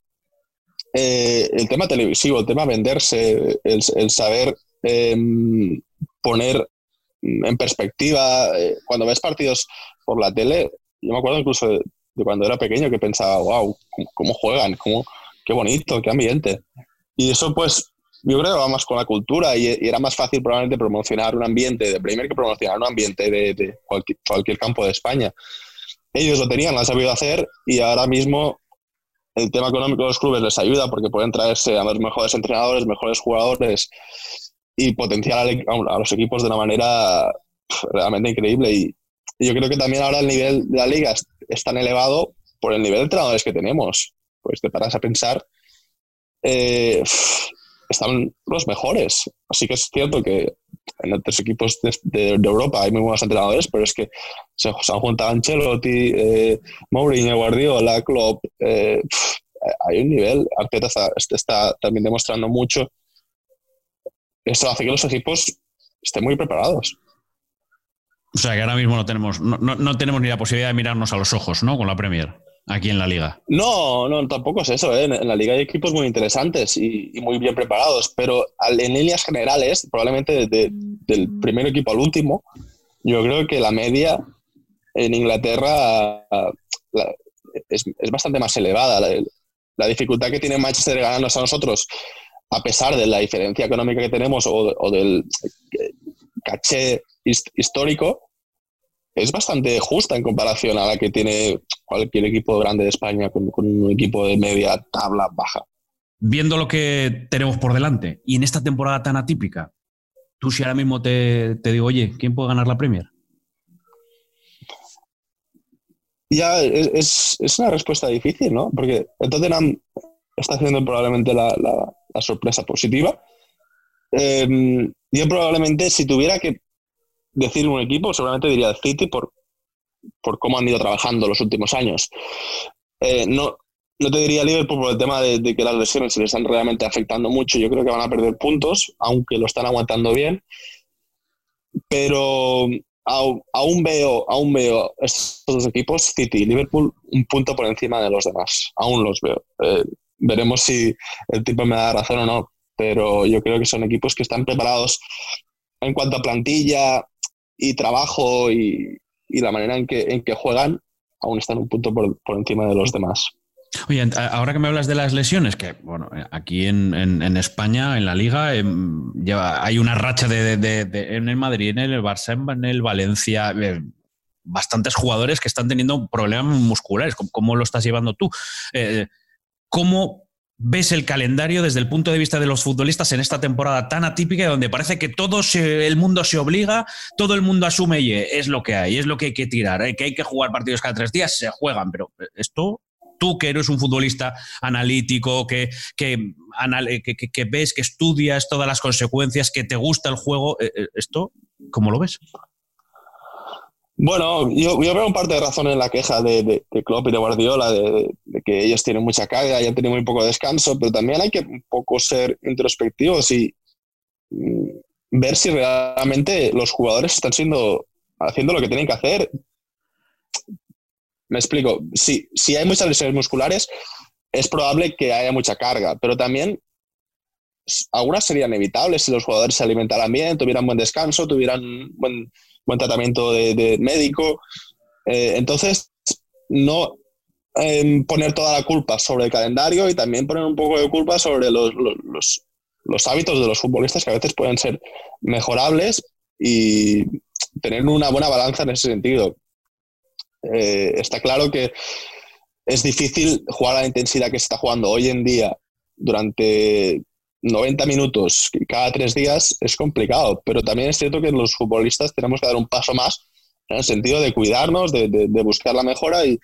eh, el tema televisivo, el tema venderse, el, el saber eh, poner en perspectiva, eh, cuando ves partidos por la tele, yo me acuerdo incluso de, cuando era pequeño que pensaba, wow, cómo, juegan, cómo, qué bonito, qué ambiente. Y eso pues yo creo que va más con la cultura y, era más fácil probablemente promocionar un ambiente de Premier que promocionar un ambiente de, cualquier, cualquier, campo de España. Ellos lo tenían, lo han sabido hacer y ahora mismo el tema económico de los clubes les ayuda porque pueden traerse a los mejores entrenadores, mejores jugadores y potenciar a los equipos de una manera realmente increíble. Y yo creo que también ahora el nivel de la liga es tan elevado por el nivel de entrenadores que tenemos. Pues te paras a pensar, eh, están los mejores. Así que es cierto que en otros equipos de, Europa hay muy buenos entrenadores, pero es que se, han juntado Ancelotti, eh, Mourinho, Guardiola, Klopp. Eh, hay un nivel. Arteta está, está también demostrando mucho esto hace que los equipos estén muy preparados. O sea que ahora mismo no tenemos, no, tenemos ni la posibilidad de mirarnos a los ojos, ¿no? Con la Premier, aquí en la liga. No, no, tampoco es eso. ¿eh? En, la liga hay equipos muy interesantes y, muy bien preparados, pero en líneas generales, probablemente del primer equipo al último, yo creo que la media en Inglaterra es, bastante más elevada. La, la, dificultad que tiene Manchester ganarnos a nosotros a pesar de la diferencia económica que tenemos o, del caché histórico, es bastante justa en comparación a la que tiene cualquier equipo grande de España con, un equipo de media tabla baja. Viendo lo que tenemos por delante y en esta temporada tan atípica, tú si ahora mismo te, digo, oye, ¿quién puede ganar la Premier? Ya es, una respuesta difícil, ¿no? Porque el Tottenham está haciendo probablemente la, sorpresa positiva. Em, yo probablemente, si tuviera que decir un equipo, seguramente diría el City por, por cómo han ido trabajando los últimos años. Eh, no, no te diría Liverpool por el tema de, que las lesiones se les están realmente afectando mucho. Yo creo que van a perder puntos, aunque lo están aguantando bien. Pero aún, veo, aún veo estos dos equipos, City y Liverpool, un punto por encima de los demás. Aún los veo. Eh, veremos si el tipo me da razón o no, pero yo creo que son equipos que están preparados en cuanto a plantilla y trabajo y, la manera en que, en que juegan, aún están un punto por, encima de los demás. Oye, ahora que me hablas de las lesiones, que bueno, aquí en, España, en la liga, em, hay una racha de, en el Madrid, en el Barça, en el Valencia, eh, bastantes jugadores que están teniendo problemas musculares. ¿Cómo, lo estás llevando tú? Eh, ¿Cómo ves el calendario desde el punto de vista de los futbolistas en esta temporada tan atípica donde parece que todo el mundo se obliga, todo el mundo asume y es lo que hay, es lo que hay que tirar, ¿eh? que hay que jugar partidos cada tres días, se juegan, pero esto tú que eres un futbolista analítico, que, que, que, ves, que estudias todas las consecuencias, que te gusta el juego, eh, eh, ¿esto cómo lo ves? Bueno, yo, veo un parte de razón en la queja de, de, Klopp y de Guardiola, de, que ellos tienen mucha carga y han tenido muy poco descanso, pero también hay que un poco ser introspectivos y mm, ver si realmente los jugadores están siendo, haciendo lo que tienen que hacer. Me explico, si, si hay muchas lesiones musculares, es probable que haya mucha carga, pero también algunas serían evitables si los jugadores se alimentaran bien, tuvieran buen descanso, tuvieran buen buen tratamiento de, médico. Eh, entonces, no em, poner toda la culpa sobre el calendario y también poner un poco de culpa sobre los, los, hábitos de los futbolistas que a veces pueden ser mejorables y tener una buena balanza en ese sentido. Eh, está claro que es difícil jugar a la intensidad que se está jugando hoy en día durante 90 minutos cada tres días es complicado, pero también es cierto que los futbolistas tenemos que dar un paso más en el sentido de cuidarnos, de, buscar la mejora y,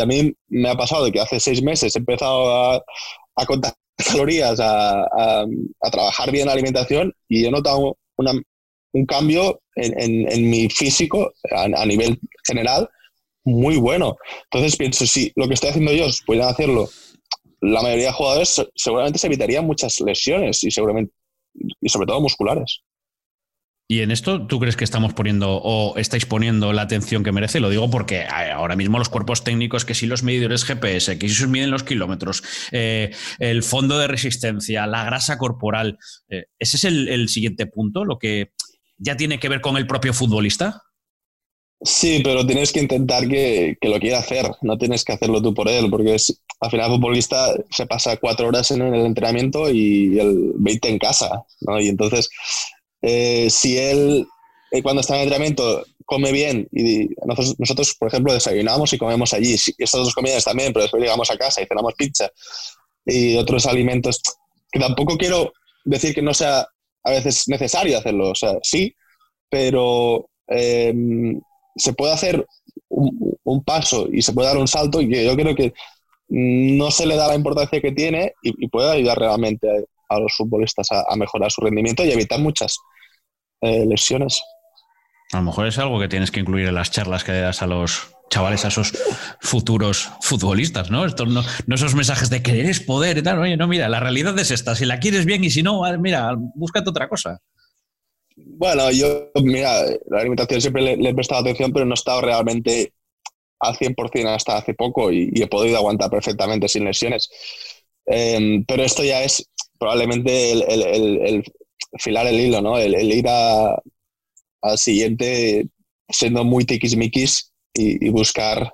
a mí me ha pasado de que hace seis meses he empezado a, contar calorías, a, trabajar bien la alimentación y he notado un cambio en, mi físico a, nivel general muy bueno. Entonces pienso, si lo que estoy haciendo yo, pueden hacerlo la mayoría de jugadores seguramente se evitarían muchas lesiones y seguramente y sobre todo musculares. ¿Y en esto tú crees que estamos poniendo o estáis poniendo la atención que merece? Lo digo porque ahora mismo los cuerpos técnicos, que si los medidores GPS, que si miden los kilómetros, eh, el fondo de resistencia, la grasa corporal, eh, ese es el, siguiente punto, lo que ya tiene que ver con el propio futbolista. Sí, pero tienes que intentar que, lo quiera hacer, no tienes que hacerlo tú por él, porque es, al final el futbolista se pasa cuatro horas en el entrenamiento y el 20 en casa, ¿no? Y entonces, eh, si él eh, cuando está en entrenamiento come bien y nosotros, por ejemplo, desayunamos y comemos allí, estas dos comidas también, pero después llegamos a casa y cenamos pizza y otros alimentos, que tampoco quiero decir que no sea a veces necesario hacerlo, o sea, sí, pero... Em, se puede hacer un, paso y se puede dar un salto y que yo creo que no se le da la importancia que tiene y, puede ayudar realmente a, los futbolistas a, mejorar su rendimiento y evitar muchas eh, lesiones. A lo mejor es algo que tienes que incluir en las charlas que das a los chavales, a esos futuros futbolistas, ¿no? Estos no, no esos mensajes de querer es poder y tal. Oye, no, mira, la realidad es esta. Si la quieres bien y si no, mira, búscate otra cosa. Bueno, yo, mira, la alimentación siempre le, he prestado atención, pero no he estado realmente al 100% hasta hace poco y, he podido aguantar perfectamente sin lesiones. Em, pero esto ya es probablemente el, filar el hilo, ¿no? El, ir a, al siguiente siendo muy tiquismiquis y, y buscar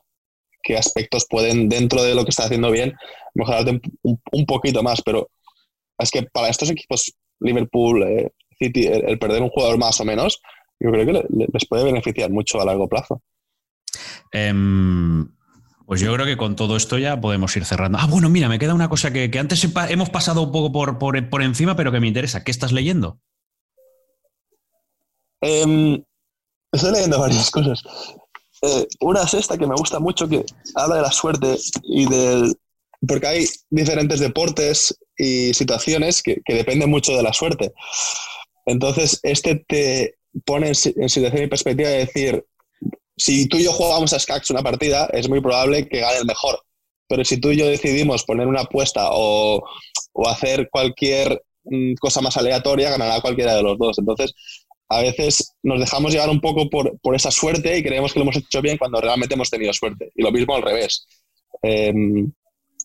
qué aspectos pueden, dentro de lo que está haciendo bien, mejorarte un, poquito más. Pero es que para estos equipos, Liverpool, eh, el, perder un jugador más o menos, yo creo que les puede beneficiar mucho a largo plazo. Em, pues yo creo que con todo esto ya podemos ir cerrando. Ah, bueno, mira, me queda una cosa que, antes hemos pasado un poco por, por, encima, pero que me interesa. ¿Qué estás leyendo? Em, estoy leyendo varias cosas. Eh, una es esta que me gusta mucho, que habla de la suerte y del... Porque hay diferentes deportes y situaciones que, que dependen mucho de la suerte. Entonces, este te pone en, situación y perspectiva de decir, si tú y yo jugamos a Skax una partida, es muy probable que gane el mejor. Pero si tú y yo decidimos poner una apuesta o, hacer cualquier mm, cosa más aleatoria, ganará cualquiera de los dos. Entonces, a veces nos dejamos llevar un poco por, esa suerte y creemos que lo hemos hecho bien cuando realmente hemos tenido suerte. Y lo mismo al revés. Em,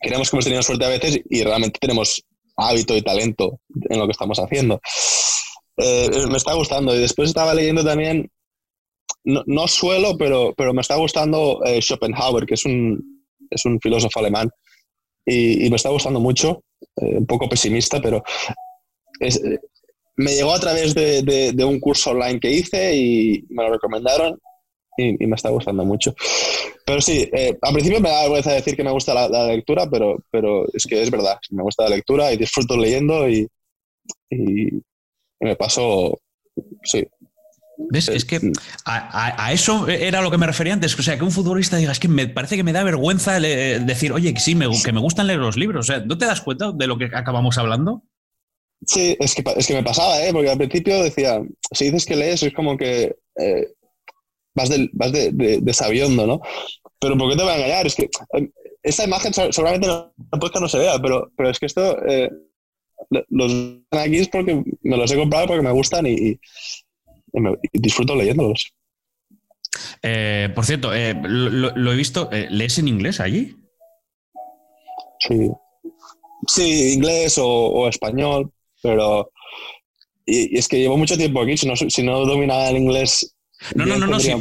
creemos que hemos tenido suerte a veces y realmente tenemos hábito y talento en lo que estamos haciendo. Eh, me está gustando. Y después estaba leyendo también, no, suelo, pero, pero me está gustando eh, Schopenhauer, que es un, es un filósofo alemán. Y, me está gustando mucho, eh, un poco pesimista, pero me llegó a través de, de, un curso online que hice y me lo recomendaron y, me está gustando mucho. Pero sí, al principio me da vergüenza decir que me gusta la, lectura, pero, pero es que es verdad, me gusta la lectura y disfruto leyendo y, me pasó, sí. ¿Ves? Es que a, eso era lo que me refería antes. O sea, que un futbolista diga, es que me parece que me da vergüenza decir, oye, que sí, me, que me gustan leer los libros. O sea, ¿no te das cuenta de lo que acabamos hablando? Sí, es que, es que me pasaba, ¿eh? porque al principio decía, si dices que lees, es como que eh, vas, de, vas de, de, sabiondo, ¿no? Pero ¿por qué te voy a engañar? Es que eh, esta imagen seguramente en el podcast no se vea, pero, pero es que esto eh, los aquí es porque me los he comprado porque me gustan y, disfruto leyéndolos. Eh, por cierto, eh, lo, he visto. Eh, ¿Lees en inglés allí? Sí. Sí, inglés o, español, pero. Y, es que llevo mucho tiempo aquí. Si no, si no dominaba el inglés no, no, no, no, sí.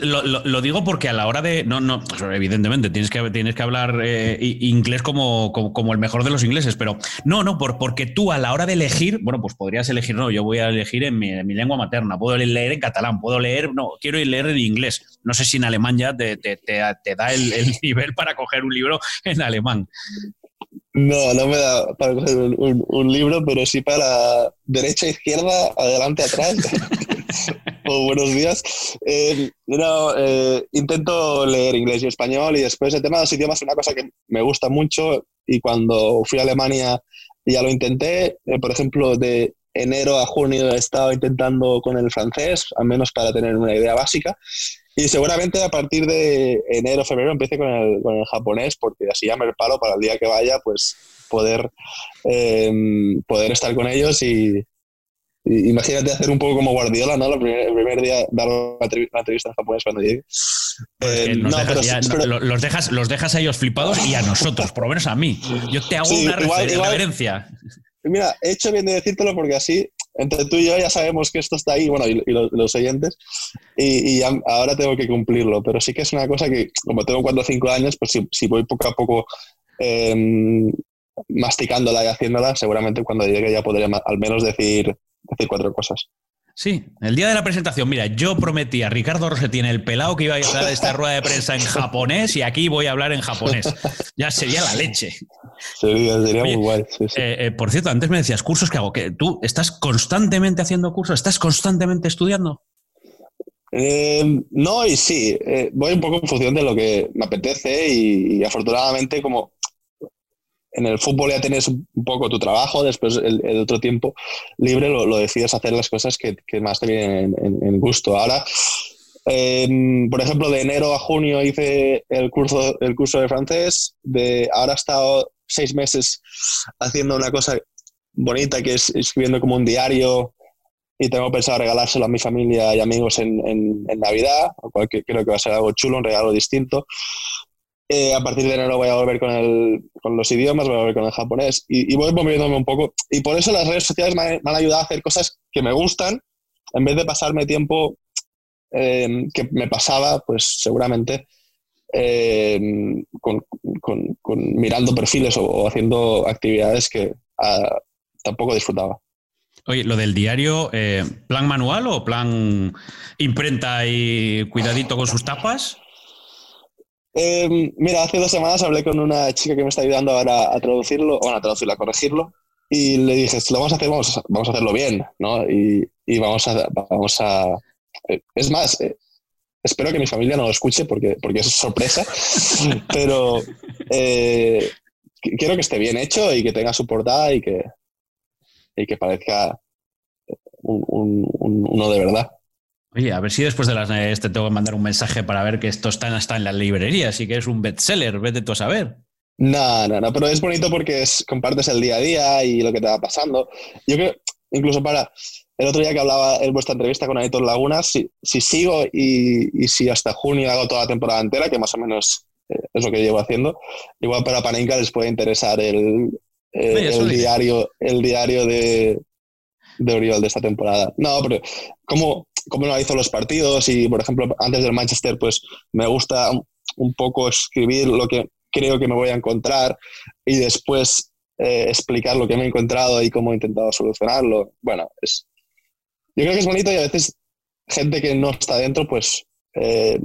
Lo, digo porque a la hora de. No, no, evidentemente, tienes que, tienes que hablar eh, inglés como, como, el mejor de los ingleses, pero no, no, por, porque tú a la hora de elegir, bueno, pues podrías elegir, no, yo voy a elegir en mi, lengua materna, puedo leer en catalán, puedo leer, no, quiero leer en inglés. No sé si en alemán ya te, da el, nivel para coger un libro en alemán. No, no me da para coger un, un libro, pero sí para derecha, izquierda, adelante, atrás. o buenos días. Eh, eh, intento leer inglés y español y después el tema de los idiomas es una cosa que me gusta mucho y cuando fui a Alemania ya lo intenté. Eh, por ejemplo, de enero a junio he estado intentando con el francés, al menos para tener una idea básica. Y seguramente a partir de enero, febrero empiece con el, con el japonés, porque así ya me palo para el día que vaya, pues poder, poder estar con ellos y, Imagínate hacer un poco como Guardiola, ¿no? El primer, día dar una entrevista en japonés cuando llegue. Eh, no, los, dejas, los dejas a ellos flipados y a nosotros, por lo menos a mí. Yo te hago una referencia. Mira, he hecho bien de decírtelo porque así entre tú y yo ya sabemos que esto está ahí, bueno, y, los, oyentes, y, ahora tengo que cumplirlo. Pero sí que es una cosa que, como tengo cuatro o cinco años, pues si, voy poco a poco em, masticándola y haciéndola, seguramente cuando llegue ya podré al menos decir, decir cuatro cosas. Sí, el día de la presentación, mira, yo prometí a Ricardo Rossetti en el pelado que iba a dar esta rueda de prensa en japonés y aquí voy a hablar en japonés. Ya sería la leche. Sería, muy guay. Eh, eh, por cierto, antes me decías cursos que hago. que ¿Tú estás constantemente haciendo cursos? ¿Estás constantemente estudiando? Eh, no y sí. voy un poco en función de lo que me apetece y afortunadamente como en el fútbol ya tienes un poco tu trabajo, después el, otro tiempo libre lo, decides hacer las cosas que, más te vienen en, gusto. Ahora, por ejemplo, de enero a junio hice el curso, el curso de francés, de, ahora he estado seis meses haciendo una cosa bonita que es escribiendo como un diario y tengo pensado regalárselo a mi familia y amigos en, en, Navidad, cual que creo que va a ser algo chulo, un regalo distinto. Eh, a partir de enero voy a volver con, el, con, los idiomas, voy a volver con el japonés y, voy moviéndome un poco. Y por eso las redes sociales me, han ayudado a hacer cosas que me gustan, en vez de pasarme tiempo eh, que me pasaba, pues seguramente eh, con, mirando perfiles o, haciendo actividades que ah, tampoco disfrutaba. Oye, lo del diario, ¿plan manual o plan imprenta y cuidadito con sus tapas? Em, mira, hace dos semanas hablé con una chica que me está ayudando ahora a traducirlo, bueno, a traducirlo, a corregirlo, y le dije, si lo vamos a hacer, vamos a, vamos a hacerlo bien, ¿no? Y, y, vamos a... Vamos a eh, es más, eh, espero que mi familia no lo escuche porque, porque es sorpresa, pero eh, quiero que esté bien hecho y que tenga su portada y que, y que parezca un, uno de verdad. Oye, a ver si después de las navidades te tengo que mandar un mensaje para ver que esto está, está en las librerías y que es un bestseller, vete tú a saber. No, no, no, pero es bonito porque es, compartes el día a día y lo que te va pasando. Yo creo, incluso para el otro día que hablaba en vuestra entrevista con Aitor Laguna, si, si sigo y, si hasta junio hago toda la temporada entera, que más o menos eh, es lo que llevo haciendo, igual para Panenka les puede interesar el, el diario, el diario de, de Oriol de esta temporada. No, pero como cómo analizo los partidos y, por ejemplo, antes del Manchester, pues me gusta un poco escribir lo que creo que me voy a encontrar y después eh, explicar lo que me he encontrado y cómo he intentado solucionarlo. Bueno, es, yo creo que es bonito y a veces gente que no está dentro, pues eh,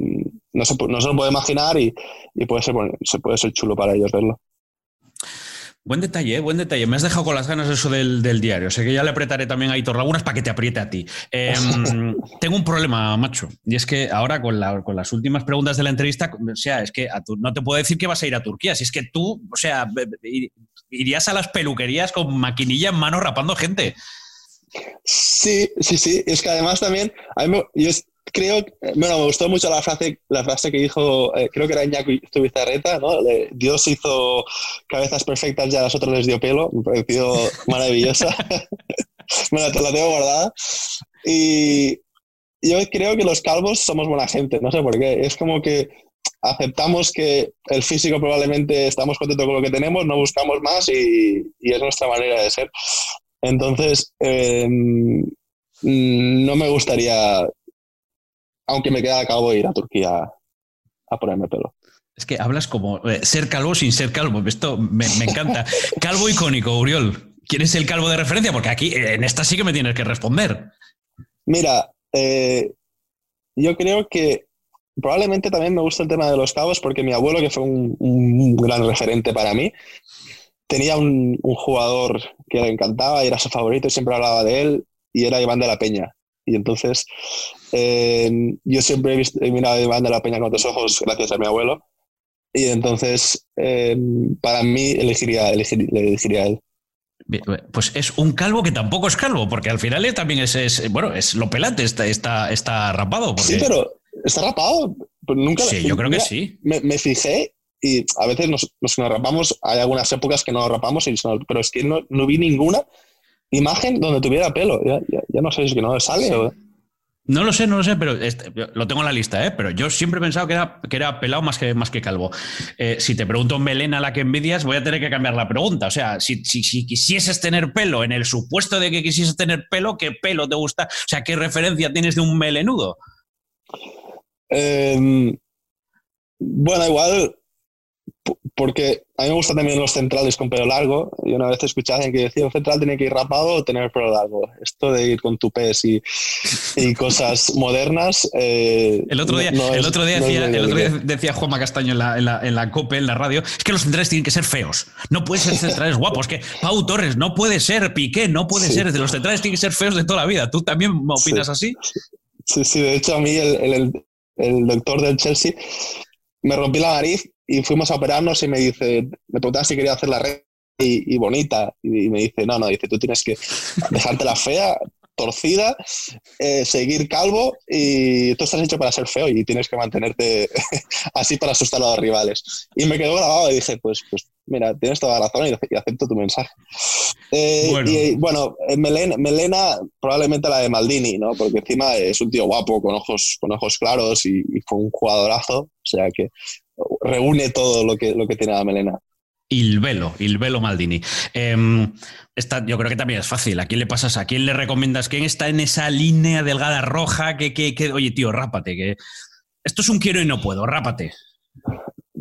no, se, no, se, lo puede imaginar y, y puede, ser, se puede ser chulo para ellos verlo. Buen detalle, ¿eh? buen detalle. Me has dejado con las ganas eso del, diario. Sé que ya le apretaré también a Hitor Lagunas para que te apriete a ti. Em, tengo un problema, macho. Y es que ahora con, las últimas preguntas de la entrevista, o sea, es que no te puedo decir que vas a ir a Turquía. Si es que tú, o sea, irías a las peluquerías con maquinilla en mano rapando gente. Sí, sí, sí. Es que además también, a mí yo creo, bueno, me gustó mucho la frase, la frase que dijo, eh, creo que era Iñaki Zubizarreta, ¿no? Dios hizo cabezas perfectas y a las otras les dio pelo, me pareció maravillosa. bueno, te la tengo guardada. Y yo creo que los calvos somos buena gente, no sé por qué. Es como que aceptamos que el físico probablemente estamos contentos con lo que tenemos, no buscamos más y, es nuestra manera de ser. Entonces, em, no me gustaría aunque me queda a cabo ir a Turquía a ponerme pelo. Es que hablas como eh, ser calvo sin ser calvo. Esto me, encanta. calvo icónico, Uriol. ¿Quién es el calvo de referencia? Porque aquí, en esta sí que me tienes que responder. Mira, eh, yo creo que probablemente también me gusta el tema de los calvos porque mi abuelo, que fue un, gran referente para mí, tenía un, un, jugador que le encantaba y era su favorito y siempre hablaba de él y era Iván de la Peña. Y entonces eh, yo siempre he, visto, he mirado de la Peña con otros ojos gracias a mi abuelo. Y entonces, eh, para mí, elegiría, elegiría a él. Pues es un calvo que tampoco es calvo, porque al final también es, bueno, es lo pelante, está, está, está rapado. Sí, pero está rapado. nunca, sí, yo creo que sí. Me, fijé y a veces nos, nos, rapamos, hay algunas épocas que no nos rapamos, pero es que no, no vi ninguna imagen donde tuviera pelo. Ya, ya, no sé si es que no sale o... No lo sé, no lo sé, pero este, lo tengo en la lista, ¿eh? Pero yo siempre he pensado que era, que era pelado más que, más que calvo. Eh, si te pregunto melena la que envidias, voy a tener que cambiar la pregunta. O sea, si, si, si, quisieses tener pelo, en el supuesto de que quisieses tener pelo, ¿qué pelo te gusta? O sea, ¿qué referencia tienes de un melenudo? Em, bueno, igual porque a mí me gustan también los centrales con pelo largo. Y una vez escuché a alguien que decía, un central tiene que ir rapado o tener pelo largo. Esto de ir con tupés y, y cosas modernas. Eh, el otro día, el otro día, decía, el otro día decía Juanma Castaño en la, en, la, en la, COPE, en la radio, es que los centrales tienen que ser feos. No pueden ser centrales guapos. Que Pau Torres no puede ser, Piqué no puede ser. Los centrales tienen que ser feos de toda la vida. ¿Tú también opinas así? Sí, sí. De hecho, a mí el, el, el doctor del Chelsea me rompí la nariz y fuimos a operarnos y me dice, me preguntaba si quería hacer la red y, bonita. Y, me dice, no, no, dice, tú tienes que dejarte la fea, torcida, eh, seguir calvo y tú estás hecho para ser feo y tienes que mantenerte así para asustar a los rivales. Y me quedó grabado y dije, pues, pues mira, tienes toda la razón y, acepto tu mensaje. Eh, y bueno, eh, Melena, Melena, probablemente la de Maldini, ¿no? Porque encima es un tío guapo, con ojos, con ojos claros y, y fue un jugadorazo. O sea que reúne todo lo que, lo que tiene la melena. Il velo, Il velo Maldini. Em, yo creo que también es fácil. ¿A quién le pasas? ¿A quién le recomiendas? ¿Quién está en esa línea delgada roja? Que, que, oye, tío, rápate, que esto es un quiero y no puedo, rápate.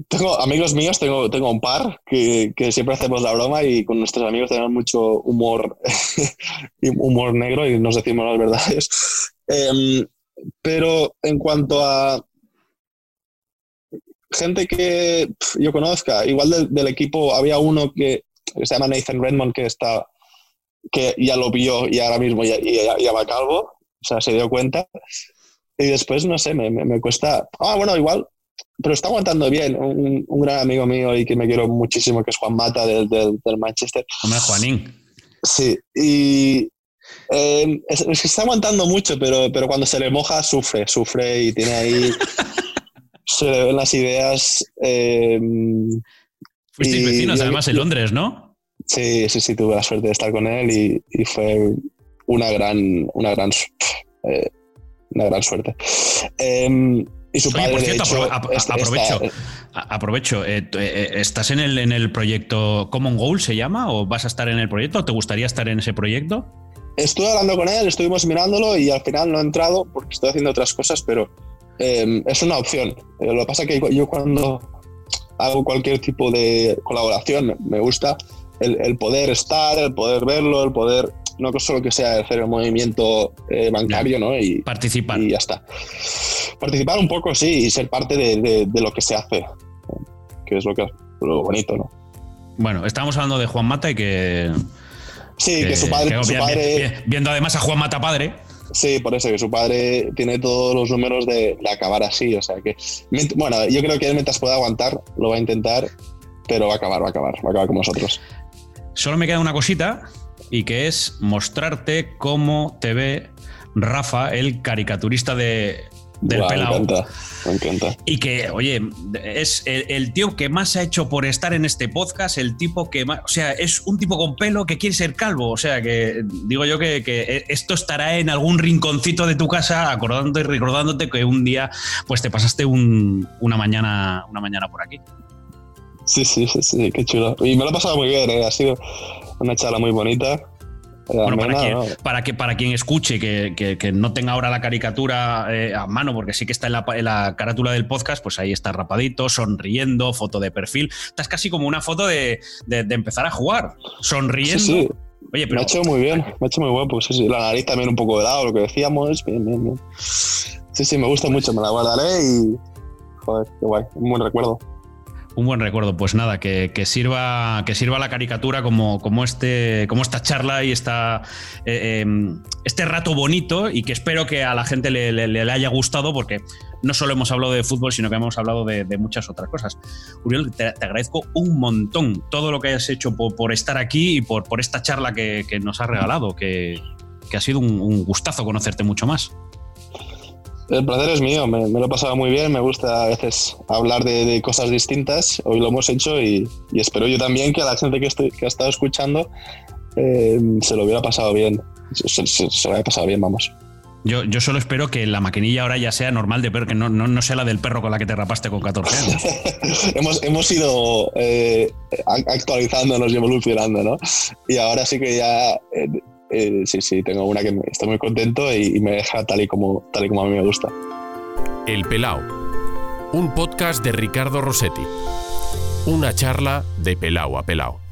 Tengo amigos míos, tengo, tengo un par que, que siempre hacemos la broma y con nuestros amigos tenemos mucho humor, humor negro y nos decimos las verdades. Em, pero en cuanto a gente que yo conozca, igual del, equipo había uno que, se llama Nathan Redmond que está que ya lo vio y ahora mismo ya, ya, va calvo, o sea, se dio cuenta. Y después, no sé, me, me, cuesta. Ah, bueno, igual, pero está aguantando bien. Un, un, gran amigo mío y que me quiero muchísimo, que es Juan Mata del, del, Manchester. Hombre, Juanín. Sí, y eh, es, es, que está aguantando mucho, pero, pero cuando se le moja, sufre, sufre y tiene ahí. se le ven las ideas. Eh, Fuisteis vecinos, además, en Londres, ¿no? Sí, sí, sí, tuve la suerte de estar con él y, fue una gran, una gran, eh, una gran suerte. Em, y su padre, por cierto, aprovecho, aprovecho eh, eh, ¿estás en el, en el proyecto Common Goal, se llama? ¿O vas a estar en el proyecto? ¿Te gustaría estar en ese proyecto? Estuve hablando con él, estuvimos mirándolo y al final no he entrado porque estoy haciendo otras cosas, pero Em, es una opción. Eh, lo que pasa es que yo cuando hago cualquier tipo de colaboración me gusta el, poder estar, el poder verlo, el poder, no solo que sea hacer el movimiento eh, bancario, ¿no? Y participar. Y ya está. Participar un poco, sí, y ser parte de, lo que se hace, que es lo, que, lo bonito, ¿no? Bueno, estábamos hablando de Juan Mata y que... Sí, que, su padre... su padre viendo además a Juan Mata padre, Sí, por eso, que su padre tiene todos los números de, acabar así. O sea que, bueno, yo creo que él mientras pueda aguantar, lo va a intentar, pero va a acabar, va a acabar, va a acabar con nosotros. Solo me queda una cosita y que es mostrarte cómo te ve Rafa, el caricaturista de, del pelado. Me encanta, me encanta. Y que, oye, es el, tío que más ha hecho por estar en este podcast, el tipo que más, o sea, es un tipo con pelo que quiere ser calvo, o sea, que digo yo que, esto estará en algún rinconcito de tu casa acordándote y recordándote que un día pues te pasaste una, mañana, una mañana por aquí. Sí, sí, sí, sí, qué chulo. Y me lo he pasado muy bien, ¿eh? ha sido una charla muy bonita. Bueno, para, que, para quien escuche, que, no tenga ahora la caricatura eh, a mano, porque sí que está en la, carátula del podcast, pues ahí está rapadito, sonriendo, foto de perfil. Estás casi como una foto de, empezar a jugar, sonriendo. Sí, Oye, pero... Me ha hecho muy bien, me ha hecho muy guapo. Sí, sí. La nariz también un poco de lado, lo que decíamos. Bien, bien, bien. Sí, sí, me gusta mucho, me la guardaré y. Joder, qué guay, un buen recuerdo. Un buen recuerdo. Pues nada, que, sirva, que sirva la caricatura como, como, este, como esta charla y esta, eh, em, este rato bonito y que espero que a la gente le, haya gustado porque no solo hemos hablado de fútbol, sino que hemos hablado de, muchas otras cosas. Uriel, te, agradezco un montón todo lo que hayas hecho por, estar aquí y por, por esta charla que, nos has regalado, que, ha sido un gustazo conocerte mucho más. El placer es mío, me, lo he pasado muy bien, me gusta a veces hablar de, cosas distintas, hoy lo hemos hecho y, espero yo también que a la gente que, que ha estado escuchando eh, se lo hubiera pasado bien, se, lo haya pasado bien, vamos. Yo, yo solo espero que la maquinilla ahora ya sea normal de perro, que no, no, sea la del perro con la que te rapaste con 14 años. hemos, hemos ido eh, actualizándonos y evolucionando, ¿no? Y ahora sí que ya, eh, eh, sí, sí, tengo una que estoy muy contento y, me deja tal y, como, tal y como a mí me gusta. El Pelao, un podcast de Ricardo Rossetti. Una charla de Pelao a Pelao.